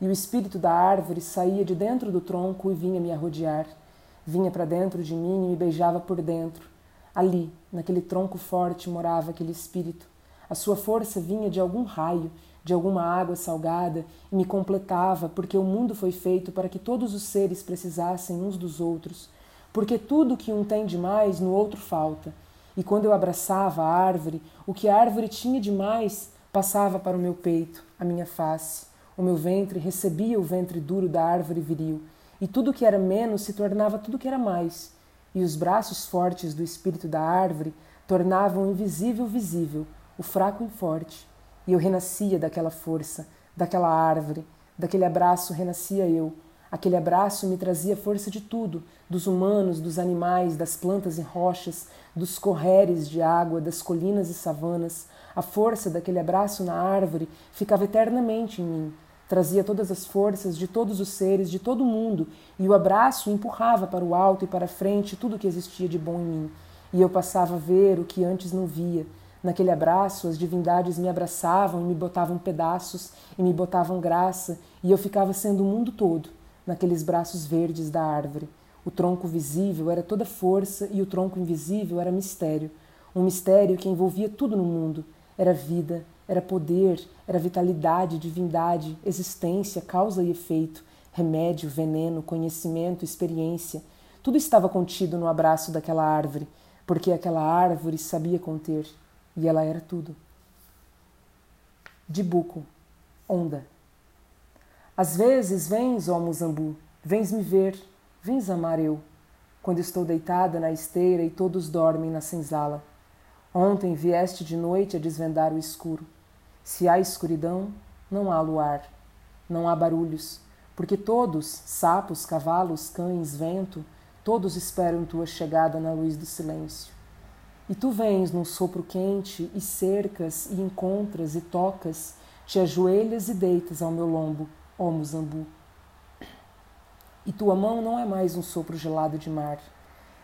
[SPEAKER 1] E o espírito da árvore saía de dentro do tronco e vinha me arrodear. Vinha para dentro de mim e me beijava por dentro. Ali, naquele tronco forte, morava aquele espírito. A sua força vinha de algum raio de alguma água salgada e me completava, porque o mundo foi feito para que todos os seres precisassem uns dos outros, porque tudo que um tem demais no outro falta. E quando eu abraçava a árvore, o que a árvore tinha de mais passava para o meu peito, a minha face. O meu ventre recebia o ventre duro da árvore viril, e tudo que era menos se tornava tudo que era mais. E os braços fortes do espírito da árvore tornavam o invisível visível, o fraco em forte e eu renascia daquela força, daquela árvore, daquele abraço renascia eu. Aquele abraço me trazia força de tudo, dos humanos, dos animais, das plantas e rochas, dos correres de água, das colinas e savanas. A força daquele abraço na árvore ficava eternamente em mim. Trazia todas as forças de todos os seres, de todo o mundo, e o abraço empurrava para o alto e para a frente tudo que existia de bom em mim. E eu passava a ver o que antes não via, Naquele abraço, as divindades me abraçavam e me botavam pedaços e me botavam graça, e eu ficava sendo o mundo todo, naqueles braços verdes da árvore. O tronco visível era toda força e o tronco invisível era mistério. Um mistério que envolvia tudo no mundo. Era vida, era poder, era vitalidade, divindade, existência, causa e efeito, remédio, veneno, conhecimento, experiência. Tudo estava contido no abraço daquela árvore, porque aquela árvore sabia conter. E ela era tudo. De buco, onda. Às vezes vens, ó Muzambu, vens me ver, vens amar eu, quando estou deitada na esteira e todos dormem na senzala. Ontem vieste de noite a desvendar o escuro. Se há escuridão, não há luar, não há barulhos, porque todos, sapos, cavalos, cães, vento, todos esperam tua chegada na luz do silêncio. E tu vens num sopro quente e cercas e encontras e tocas, te ajoelhas e deitas ao meu lombo, ó Muzambu. E tua mão não é mais um sopro gelado de mar,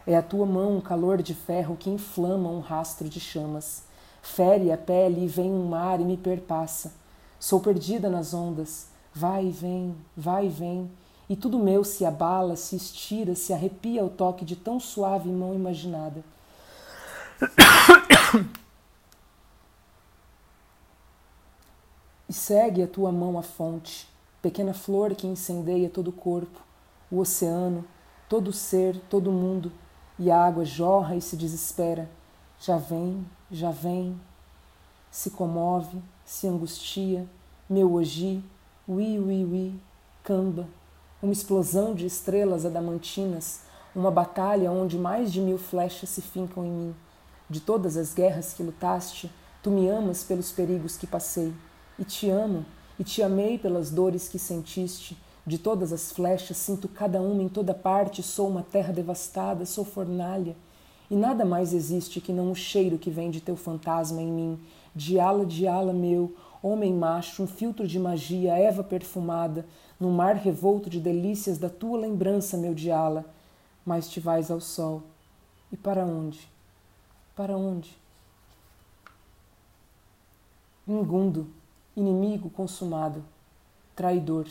[SPEAKER 1] é a tua mão um calor de ferro que inflama um rastro de chamas. Fere a pele e vem um mar e me perpassa. Sou perdida nas ondas, vai e vem, vai e vem, e tudo meu se abala, se estira, se arrepia ao toque de tão suave mão imaginada. E segue a tua mão à fonte, pequena flor que incendeia todo o corpo, o oceano, todo o ser, todo o mundo, e a água jorra e se desespera. Já vem, já vem, se comove, se angustia, meu oji, ui, ui, ui, camba, uma explosão de estrelas adamantinas, uma batalha onde mais de mil flechas se fincam em mim. De todas as guerras que lutaste, tu me amas pelos perigos que passei, e te amo, e te amei pelas dores que sentiste. De todas as flechas, sinto cada uma em toda parte, sou uma terra devastada, sou fornalha. E nada mais existe que não o cheiro que vem de teu fantasma em mim, de ala de ala meu, homem macho, um filtro de magia, Eva perfumada, no mar revolto de delícias da tua lembrança, meu diala. Mas te vais ao sol. E para onde? Para onde? Ingundo, inimigo consumado, traidor.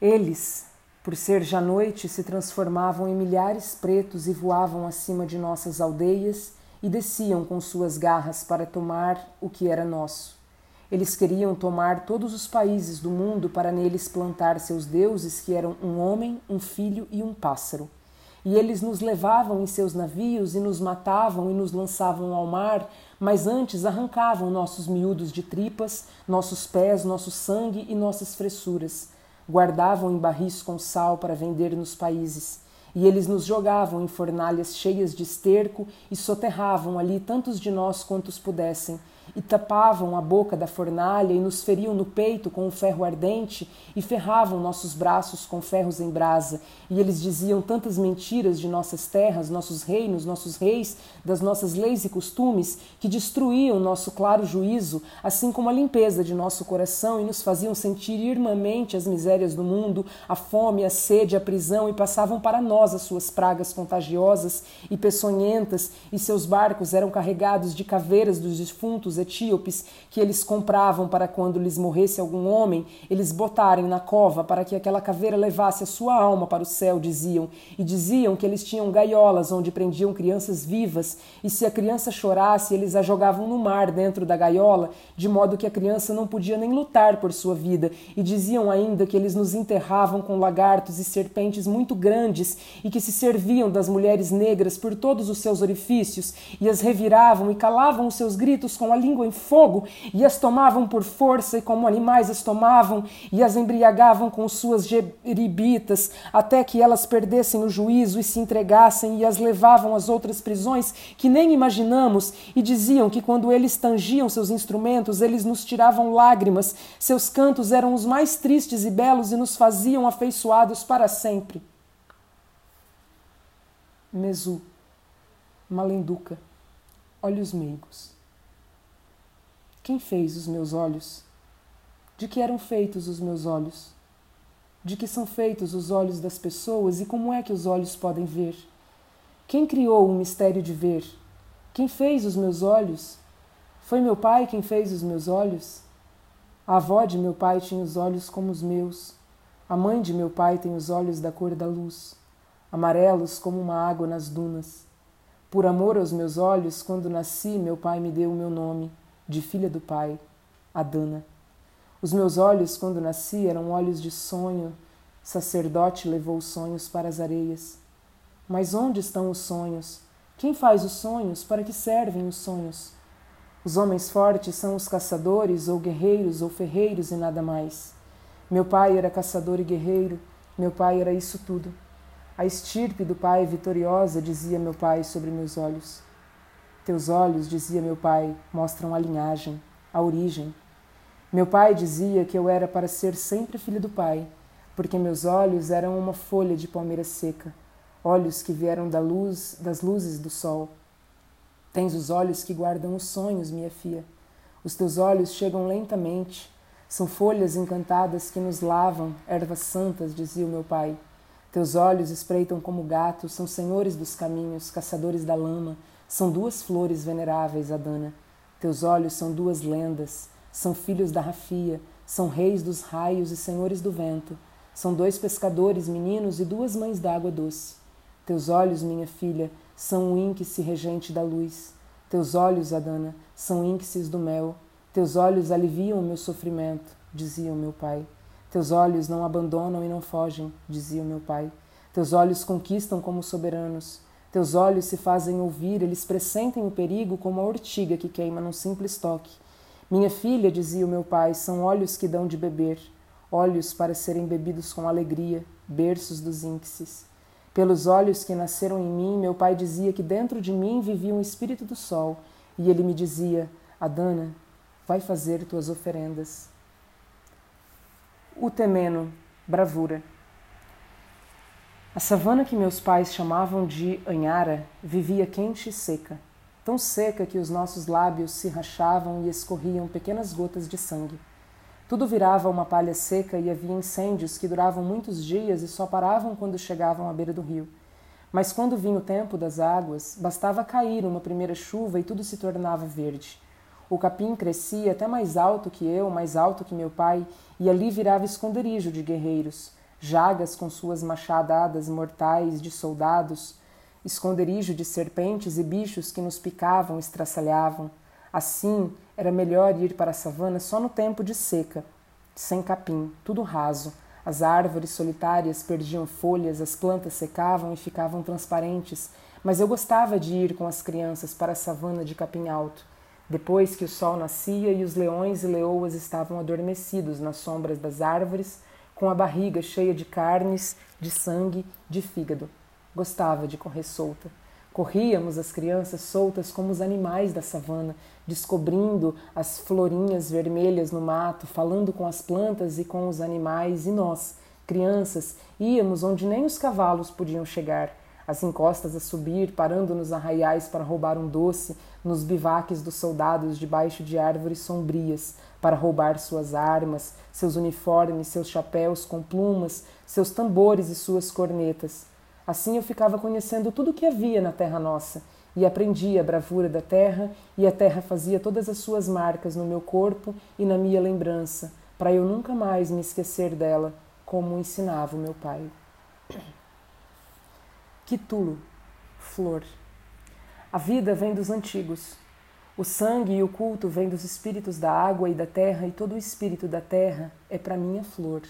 [SPEAKER 1] Eles, por ser já noite, se transformavam em milhares pretos e voavam acima de nossas aldeias e desciam com suas garras para tomar o que era nosso. Eles queriam tomar todos os países do mundo para neles plantar seus deuses, que eram um homem, um filho e um pássaro. E eles nos levavam em seus navios e nos matavam e nos lançavam ao mar, mas antes arrancavam nossos miúdos de tripas, nossos pés, nosso sangue e nossas fressuras. Guardavam em barris com sal para vender nos países. E eles nos jogavam em fornalhas cheias de esterco e soterravam ali tantos de nós quantos pudessem, e tapavam a boca da fornalha e nos feriam no peito com um ferro ardente e ferravam nossos braços com ferros em brasa. E eles diziam tantas mentiras de nossas terras, nossos reinos, nossos reis, das nossas leis e costumes, que destruíam nosso claro juízo, assim como a limpeza de nosso coração e nos faziam sentir irmãmente as misérias do mundo, a fome, a sede, a prisão e passavam para nós as suas pragas contagiosas e peçonhentas, e seus barcos eram carregados de caveiras dos defuntos etíopes que eles compravam para quando lhes morresse algum homem, eles botarem na cova para que aquela caveira levasse a sua alma para o céu, diziam. E diziam que eles tinham gaiolas onde prendiam crianças vivas, e se a criança chorasse, eles a jogavam no mar dentro da gaiola, de modo que a criança não podia nem lutar por sua vida. E diziam ainda que eles nos enterravam com lagartos e serpentes muito grandes e que se serviam das mulheres negras por todos os seus orifícios e as reviravam e calavam os seus gritos com a língua em fogo, e as tomavam por força, e como animais as tomavam, e as embriagavam com suas jeribitas, até que elas perdessem o juízo e se entregassem, e as levavam às outras prisões que nem imaginamos, e diziam que quando eles tangiam seus instrumentos, eles nos tiravam lágrimas, seus cantos eram os mais tristes e belos e nos faziam afeiçoados para sempre. Mesu, Malenduca, olhos meigos. Quem fez os meus olhos? De que eram feitos os meus olhos? De que são feitos os olhos das pessoas e como é que os olhos podem ver? Quem criou o mistério de ver? Quem fez os meus olhos? Foi meu pai quem fez os meus olhos? A avó de meu pai tinha os olhos como os meus. A mãe de meu pai tem os olhos da cor da luz, amarelos como uma água nas dunas. Por amor aos meus olhos, quando nasci, meu pai me deu o meu nome de filha do Pai, Adana. Os meus olhos, quando nasci, eram olhos de sonho. Sacerdote levou os sonhos para as areias. Mas onde estão os sonhos? Quem faz os sonhos? Para que servem os sonhos? Os homens fortes são os caçadores, ou guerreiros, ou ferreiros e nada mais. Meu pai era caçador e guerreiro, meu pai era isso tudo. A estirpe do pai vitoriosa, dizia meu pai sobre meus olhos. Teus olhos, dizia meu pai, mostram a linhagem, a origem. Meu pai dizia que eu era para ser sempre filho do pai, porque meus olhos eram uma folha de palmeira seca, olhos que vieram da luz, das luzes do sol. Tens os olhos que guardam os sonhos, minha filha. Os teus olhos chegam lentamente, são folhas encantadas que nos lavam, ervas santas, dizia o meu pai. Teus olhos espreitam como gatos, são senhores dos caminhos, caçadores da lama, São duas flores veneráveis, Adana. Teus olhos são duas lendas, são filhos da rafia, são reis dos raios e senhores do vento. São dois pescadores meninos e duas mães d'água doce. Teus olhos, minha filha, são o índice regente da luz. Teus olhos, Adana, são índices do mel. Teus olhos aliviam o meu sofrimento, dizia o meu pai. Teus olhos não abandonam e não fogem, dizia o meu pai. Teus olhos conquistam como soberanos. Teus olhos se fazem ouvir, eles pressentem o perigo como a ortiga que queima num simples toque. Minha filha, dizia o meu pai, são olhos que dão de beber, olhos para serem bebidos com alegria, berços dos índices. Pelos olhos que nasceram em mim, meu pai dizia que dentro de mim vivia um espírito do sol, e ele me dizia: Adana, vai fazer tuas oferendas. O temeno, bravura. A savana que meus pais chamavam de Anhara vivia quente e seca, tão seca que os nossos lábios se rachavam e escorriam pequenas gotas de sangue. Tudo virava uma palha seca e havia incêndios que duravam muitos dias e só paravam quando chegavam à beira do rio. Mas quando vinha o tempo das águas, bastava cair uma primeira chuva e tudo se tornava verde. O capim crescia até mais alto que eu, mais alto que meu pai, e ali virava esconderijo de guerreiros, jagas com suas machadadas mortais de soldados, esconderijo de serpentes e bichos que nos picavam, estraçalhavam. Assim, era melhor ir para a savana só no tempo de seca, sem capim, tudo raso. As árvores solitárias perdiam folhas, as plantas secavam e ficavam transparentes, mas eu gostava de ir com as crianças para a savana de capim alto depois que o sol nascia e os leões e leoas estavam adormecidos nas sombras das árvores, com a barriga cheia de carnes, de sangue, de fígado. Gostava de correr solta. Corríamos as crianças soltas como os animais da savana, descobrindo as florinhas vermelhas no mato, falando com as plantas e com os animais, e nós, crianças, íamos onde nem os cavalos podiam chegar as encostas a subir, parando nos arraiais para roubar um doce, nos bivaques dos soldados debaixo de árvores sombrias, para roubar suas armas, seus uniformes, seus chapéus com plumas, seus tambores e suas cornetas. Assim eu ficava conhecendo tudo o que havia na terra nossa, e aprendia a bravura da terra, e a terra fazia todas as suas marcas no meu corpo e na minha lembrança, para eu nunca mais me esquecer dela, como ensinava o meu pai. Quitulo, flor. A vida vem dos antigos. O sangue e o culto vêm dos espíritos da água e da terra, e todo o espírito da terra é para mim a flor.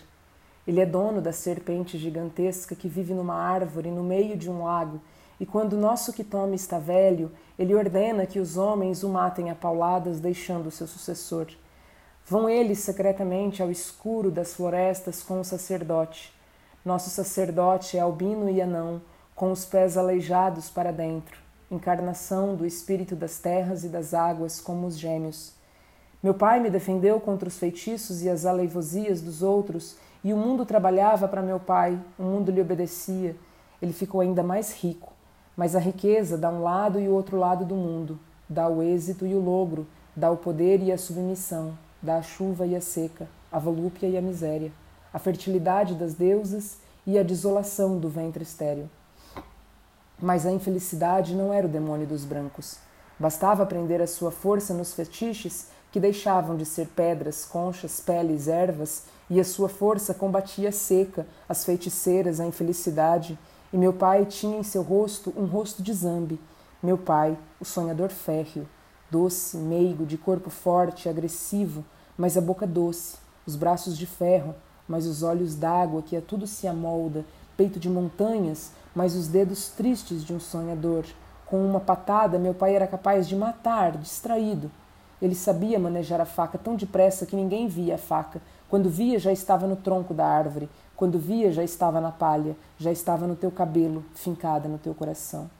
[SPEAKER 1] Ele é dono da serpente gigantesca que vive numa árvore no meio de um lago, e quando o nosso Kitome está velho, ele ordena que os homens o matem a pauladas, deixando seu sucessor. Vão eles secretamente ao escuro das florestas com o sacerdote. Nosso sacerdote é albino e anão, com os pés aleijados para dentro, encarnação do espírito das terras e das águas como os gêmeos. Meu pai me defendeu contra os feitiços e as aleivosias dos outros, e o mundo trabalhava para meu pai, o mundo lhe obedecia. Ele ficou ainda mais rico, mas a riqueza dá um lado e o outro lado do mundo, dá o êxito e o logro, dá o poder e a submissão, dá a chuva e a seca, a volúpia e a miséria, a fertilidade das deusas e a desolação do ventre estéril. Mas a infelicidade não era o demônio dos brancos. Bastava prender a sua força nos fetiches que deixavam de ser pedras, conchas, peles, ervas, e a sua força combatia a seca, as feiticeiras, a infelicidade. E meu pai tinha em seu rosto um rosto de zambe. Meu pai, o sonhador férreo, doce, meigo, de corpo forte, agressivo, mas a boca doce, os braços de ferro, mas os olhos d'água que a tudo se amolda, peito de montanhas, mas os dedos tristes de um sonhador. Com uma patada, meu pai era capaz de matar, distraído. Ele sabia manejar a faca tão depressa que ninguém via a faca. Quando via, já estava no tronco da árvore. Quando via, já estava na palha, já estava no teu cabelo, fincada no teu coração.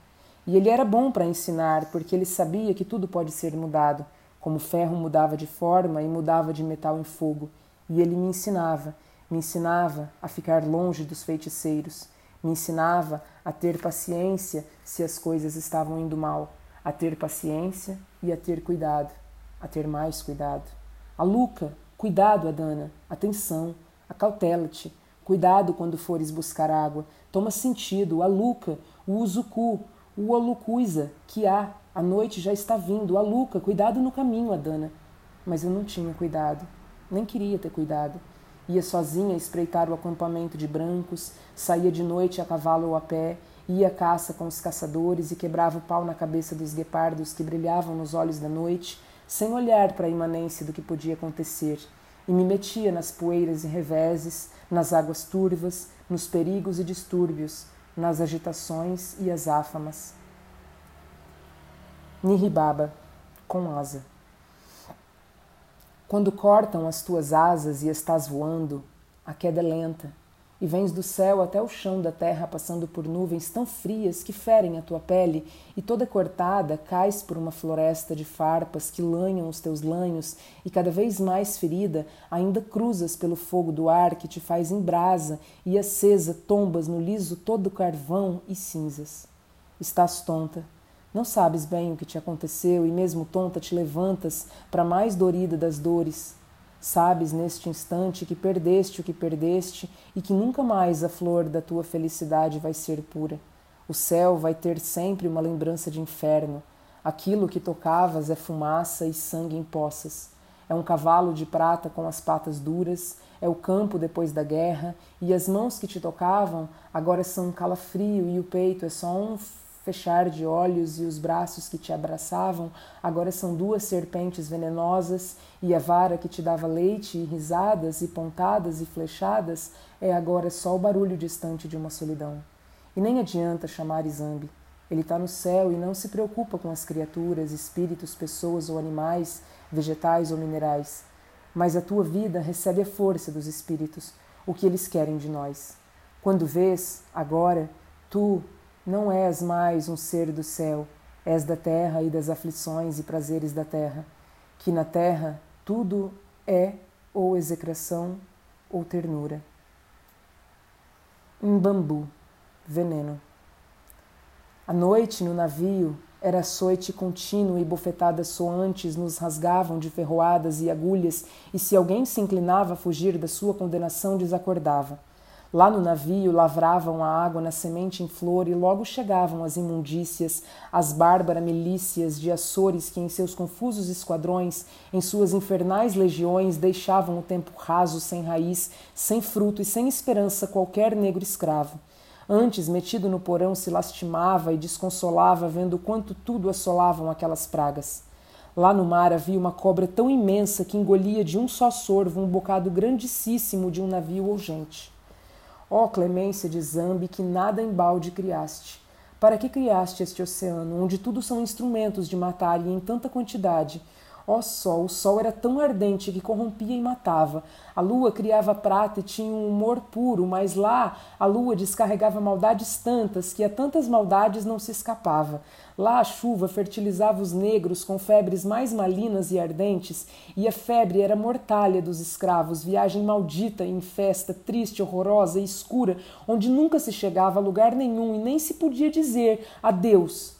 [SPEAKER 1] E ele era bom para ensinar, porque ele sabia que tudo pode ser mudado, como o ferro mudava de forma e mudava de metal em fogo. E ele me ensinava, me ensinava a ficar longe dos feiticeiros, me ensinava a ter paciência se as coisas estavam indo mal, a ter paciência e a ter cuidado, a ter mais cuidado. A Luca, cuidado, Adana, atenção, acautela-te, cuidado quando fores buscar água, toma sentido, a Luca, o Uzuku, o Olucuisa, que há, A noite já está vindo. A Luca, cuidado no caminho, Adana. Mas eu não tinha cuidado. Nem queria ter cuidado. Ia sozinha espreitar o acampamento de brancos, saía de noite a cavalo ou a pé, ia à caça com os caçadores e quebrava o pau na cabeça dos guepardos que brilhavam nos olhos da noite, sem olhar para a imanência do que podia acontecer, e me metia nas poeiras e reveses, nas águas turvas, nos perigos e distúrbios, nas agitações e azáfamas. Niribaba, com asa. Quando cortam as tuas asas e estás voando, a queda é lenta, e vens do céu até o chão da terra passando por nuvens tão frias que ferem a tua pele, e toda cortada cais por uma floresta de farpas que lanham os teus lanhos, e cada vez mais ferida, ainda cruzas pelo fogo do ar que te faz em brasa, e acesa tombas no liso todo carvão e cinzas. Estás tonta, não sabes bem o que te aconteceu e, mesmo tonta, te levantas para mais dorida das dores. Sabes neste instante que perdeste o que perdeste e que nunca mais a flor da tua felicidade vai ser pura. O céu vai ter sempre uma lembrança de inferno. Aquilo que tocavas é fumaça e sangue em poças. É um cavalo de prata com as patas duras, é o campo depois da guerra, e as mãos que te tocavam agora são um calafrio e o peito é só um fechar de olhos e os braços que te abraçavam agora são duas serpentes venenosas, e a vara que te dava leite e risadas e pontadas e flechadas é agora só o barulho distante de uma solidão. E nem adianta chamar Zambi. Ele está no céu e não se preocupa com as criaturas, espíritos, pessoas ou animais, vegetais ou minerais. Mas a tua vida recebe a força dos espíritos, o que eles querem de nós. Quando vês, agora, tu, não és mais um ser do céu, és da terra e das aflições e prazeres da terra, que na terra tudo é ou execração ou ternura. Um bambu, veneno. A noite no navio era açoite contínuo e bofetadas soantes nos rasgavam de ferroadas e agulhas, e se alguém se inclinava a fugir da sua condenação, desacordava. Lá no navio lavravam a água na semente em flor e logo chegavam as imundícias, as bárbaras milícias de Açores que em seus confusos esquadrões, em suas infernais legiões, deixavam o tempo raso, sem raiz, sem fruto e sem esperança qualquer negro escravo. Antes, metido no porão, se lastimava e desconsolava vendo quanto tudo assolavam aquelas pragas. Lá no mar havia uma cobra tão imensa que engolia de um só sorvo um bocado grandíssimo de um navio ou gente. Ó clemência de Zambi, que nada em balde criaste. Para que criaste este oceano, onde tudo são instrumentos de matar e em tanta quantidade? Ó sol, o sol era tão ardente que corrompia e matava. A lua criava prata e tinha um humor puro, mas lá a lua descarregava maldades tantas que a tantas maldades não se escapava. Lá a chuva fertilizava os negros com febres mais malinas e ardentes, e a febre era mortalha dos escravos, viagem maldita, infesta, triste, horrorosa e escura, onde nunca se chegava a lugar nenhum e nem se podia dizer adeus.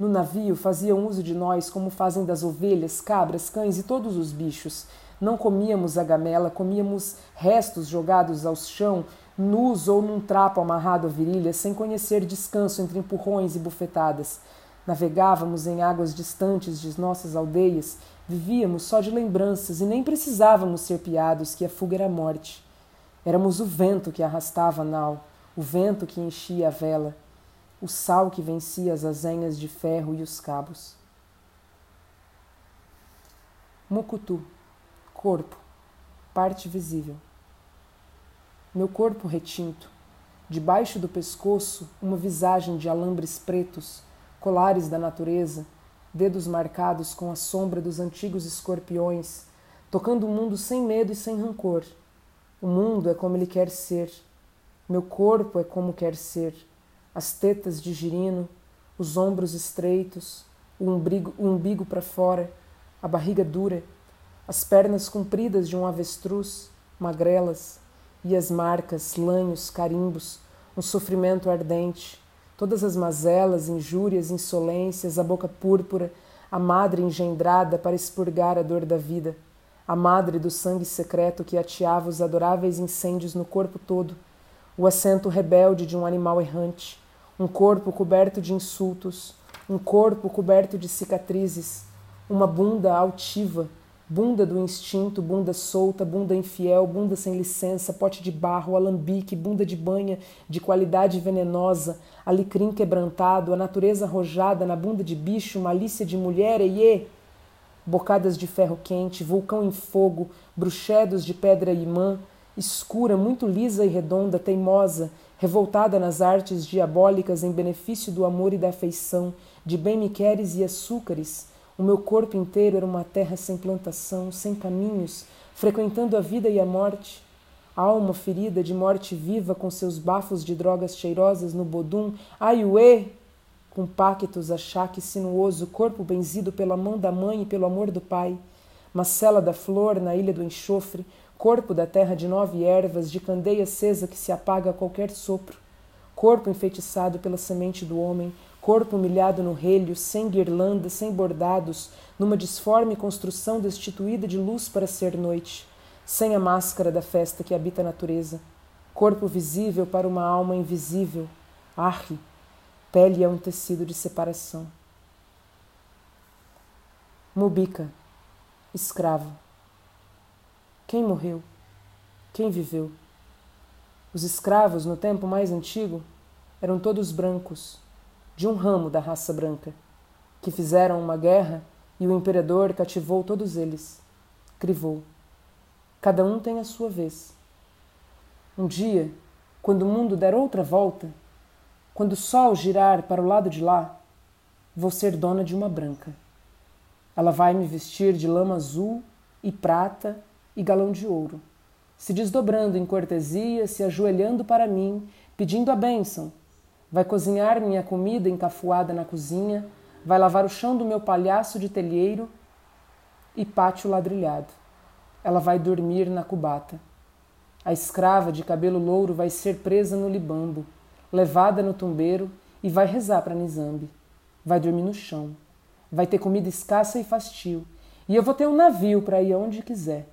[SPEAKER 1] No navio faziam uso de nós como fazem das ovelhas, cabras, cães e todos os bichos. Não comíamos a gamela, comíamos restos jogados ao chão, nus ou num trapo amarrado à virilha, sem conhecer descanso entre empurrões e bufetadas. Navegávamos em águas distantes de nossas aldeias, vivíamos só de lembranças e nem precisávamos ser piados que a fuga era a morte. Éramos o vento que arrastava a nau, o vento que enchia a vela, o sal que vencia as azenhas de ferro e os cabos. Mucutu, corpo, parte visível. Meu corpo retinto, debaixo do pescoço, uma visagem de alambres pretos colares da natureza, dedos marcados com a sombra dos antigos escorpiões, tocando o mundo sem medo e sem rancor. O mundo é como ele quer ser, meu corpo é como quer ser, as tetas de girino, os ombros estreitos, o umbigo, o umbigo para fora, a barriga dura, as pernas compridas de um avestruz, magrelas, e as marcas, lanhos, carimbos, um sofrimento ardente, todas as mazelas, injúrias, insolências, a boca púrpura, a madre engendrada para expurgar a dor da vida, a madre do sangue secreto que ateava os adoráveis incêndios no corpo todo, o assento rebelde de um animal errante, um corpo coberto de insultos, um corpo coberto de cicatrizes, uma bunda altiva, bunda do instinto, bunda solta, bunda infiel, bunda sem licença, pote de barro, alambique, bunda de banha de qualidade venenosa, alecrim quebrantado, a natureza arrojada na bunda de bicho, malícia de mulher, e bocadas de ferro quente, vulcão em fogo, bruxedos de pedra imã, escura, muito lisa e redonda, teimosa, revoltada nas artes diabólicas em benefício do amor e da afeição, de bem-me-queres e açúcares. O meu corpo inteiro era uma terra sem plantação, sem caminhos, frequentando a vida e a morte. Alma ferida de morte viva com seus bafos de drogas cheirosas no bodum, ai uê! Com pactos, achaque sinuoso, corpo benzido pela mão da mãe e pelo amor do pai. Macela da flor na ilha do enxofre, corpo da terra de nove ervas, de candeia acesa que se apaga a qualquer sopro, corpo enfeitiçado pela semente do homem, corpo humilhado no relho, sem guirlandas, sem bordados, numa disforme construção destituída de luz para ser noite, sem a máscara da festa que habita a natureza, corpo visível para uma alma invisível, arre, pele é um tecido de separação. Mubica, escravo. Quem morreu? Quem viveu? Os escravos, no tempo mais antigo, eram todos brancos, de um ramo da raça branca, que fizeram uma guerra e o imperador cativou todos eles. Crivou. Cada um tem a sua vez. Um dia, quando o mundo der outra volta, quando o sol girar para o lado de lá, vou ser dona de uma branca. Ela vai me vestir de lama azul e prata e galão de ouro, se desdobrando em cortesia, se ajoelhando para mim, pedindo a bênção. Vai cozinhar minha comida encafuada na cozinha, vai lavar o chão do meu palhaço de telheiro e pátio ladrilhado. Ela vai dormir na cubata. A escrava de cabelo louro vai ser presa no libambo, levada no tumbeiro e vai rezar para Nizambi. Vai dormir no chão. Vai ter comida escassa e fastio. E eu vou ter um navio para ir aonde quiser.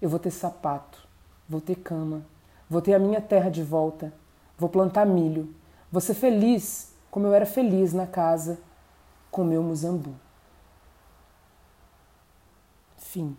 [SPEAKER 1] Eu vou ter sapato, vou ter cama, vou ter a minha terra de volta, vou plantar milho, vou ser feliz como eu era feliz na casa com meu muzambu. Fim.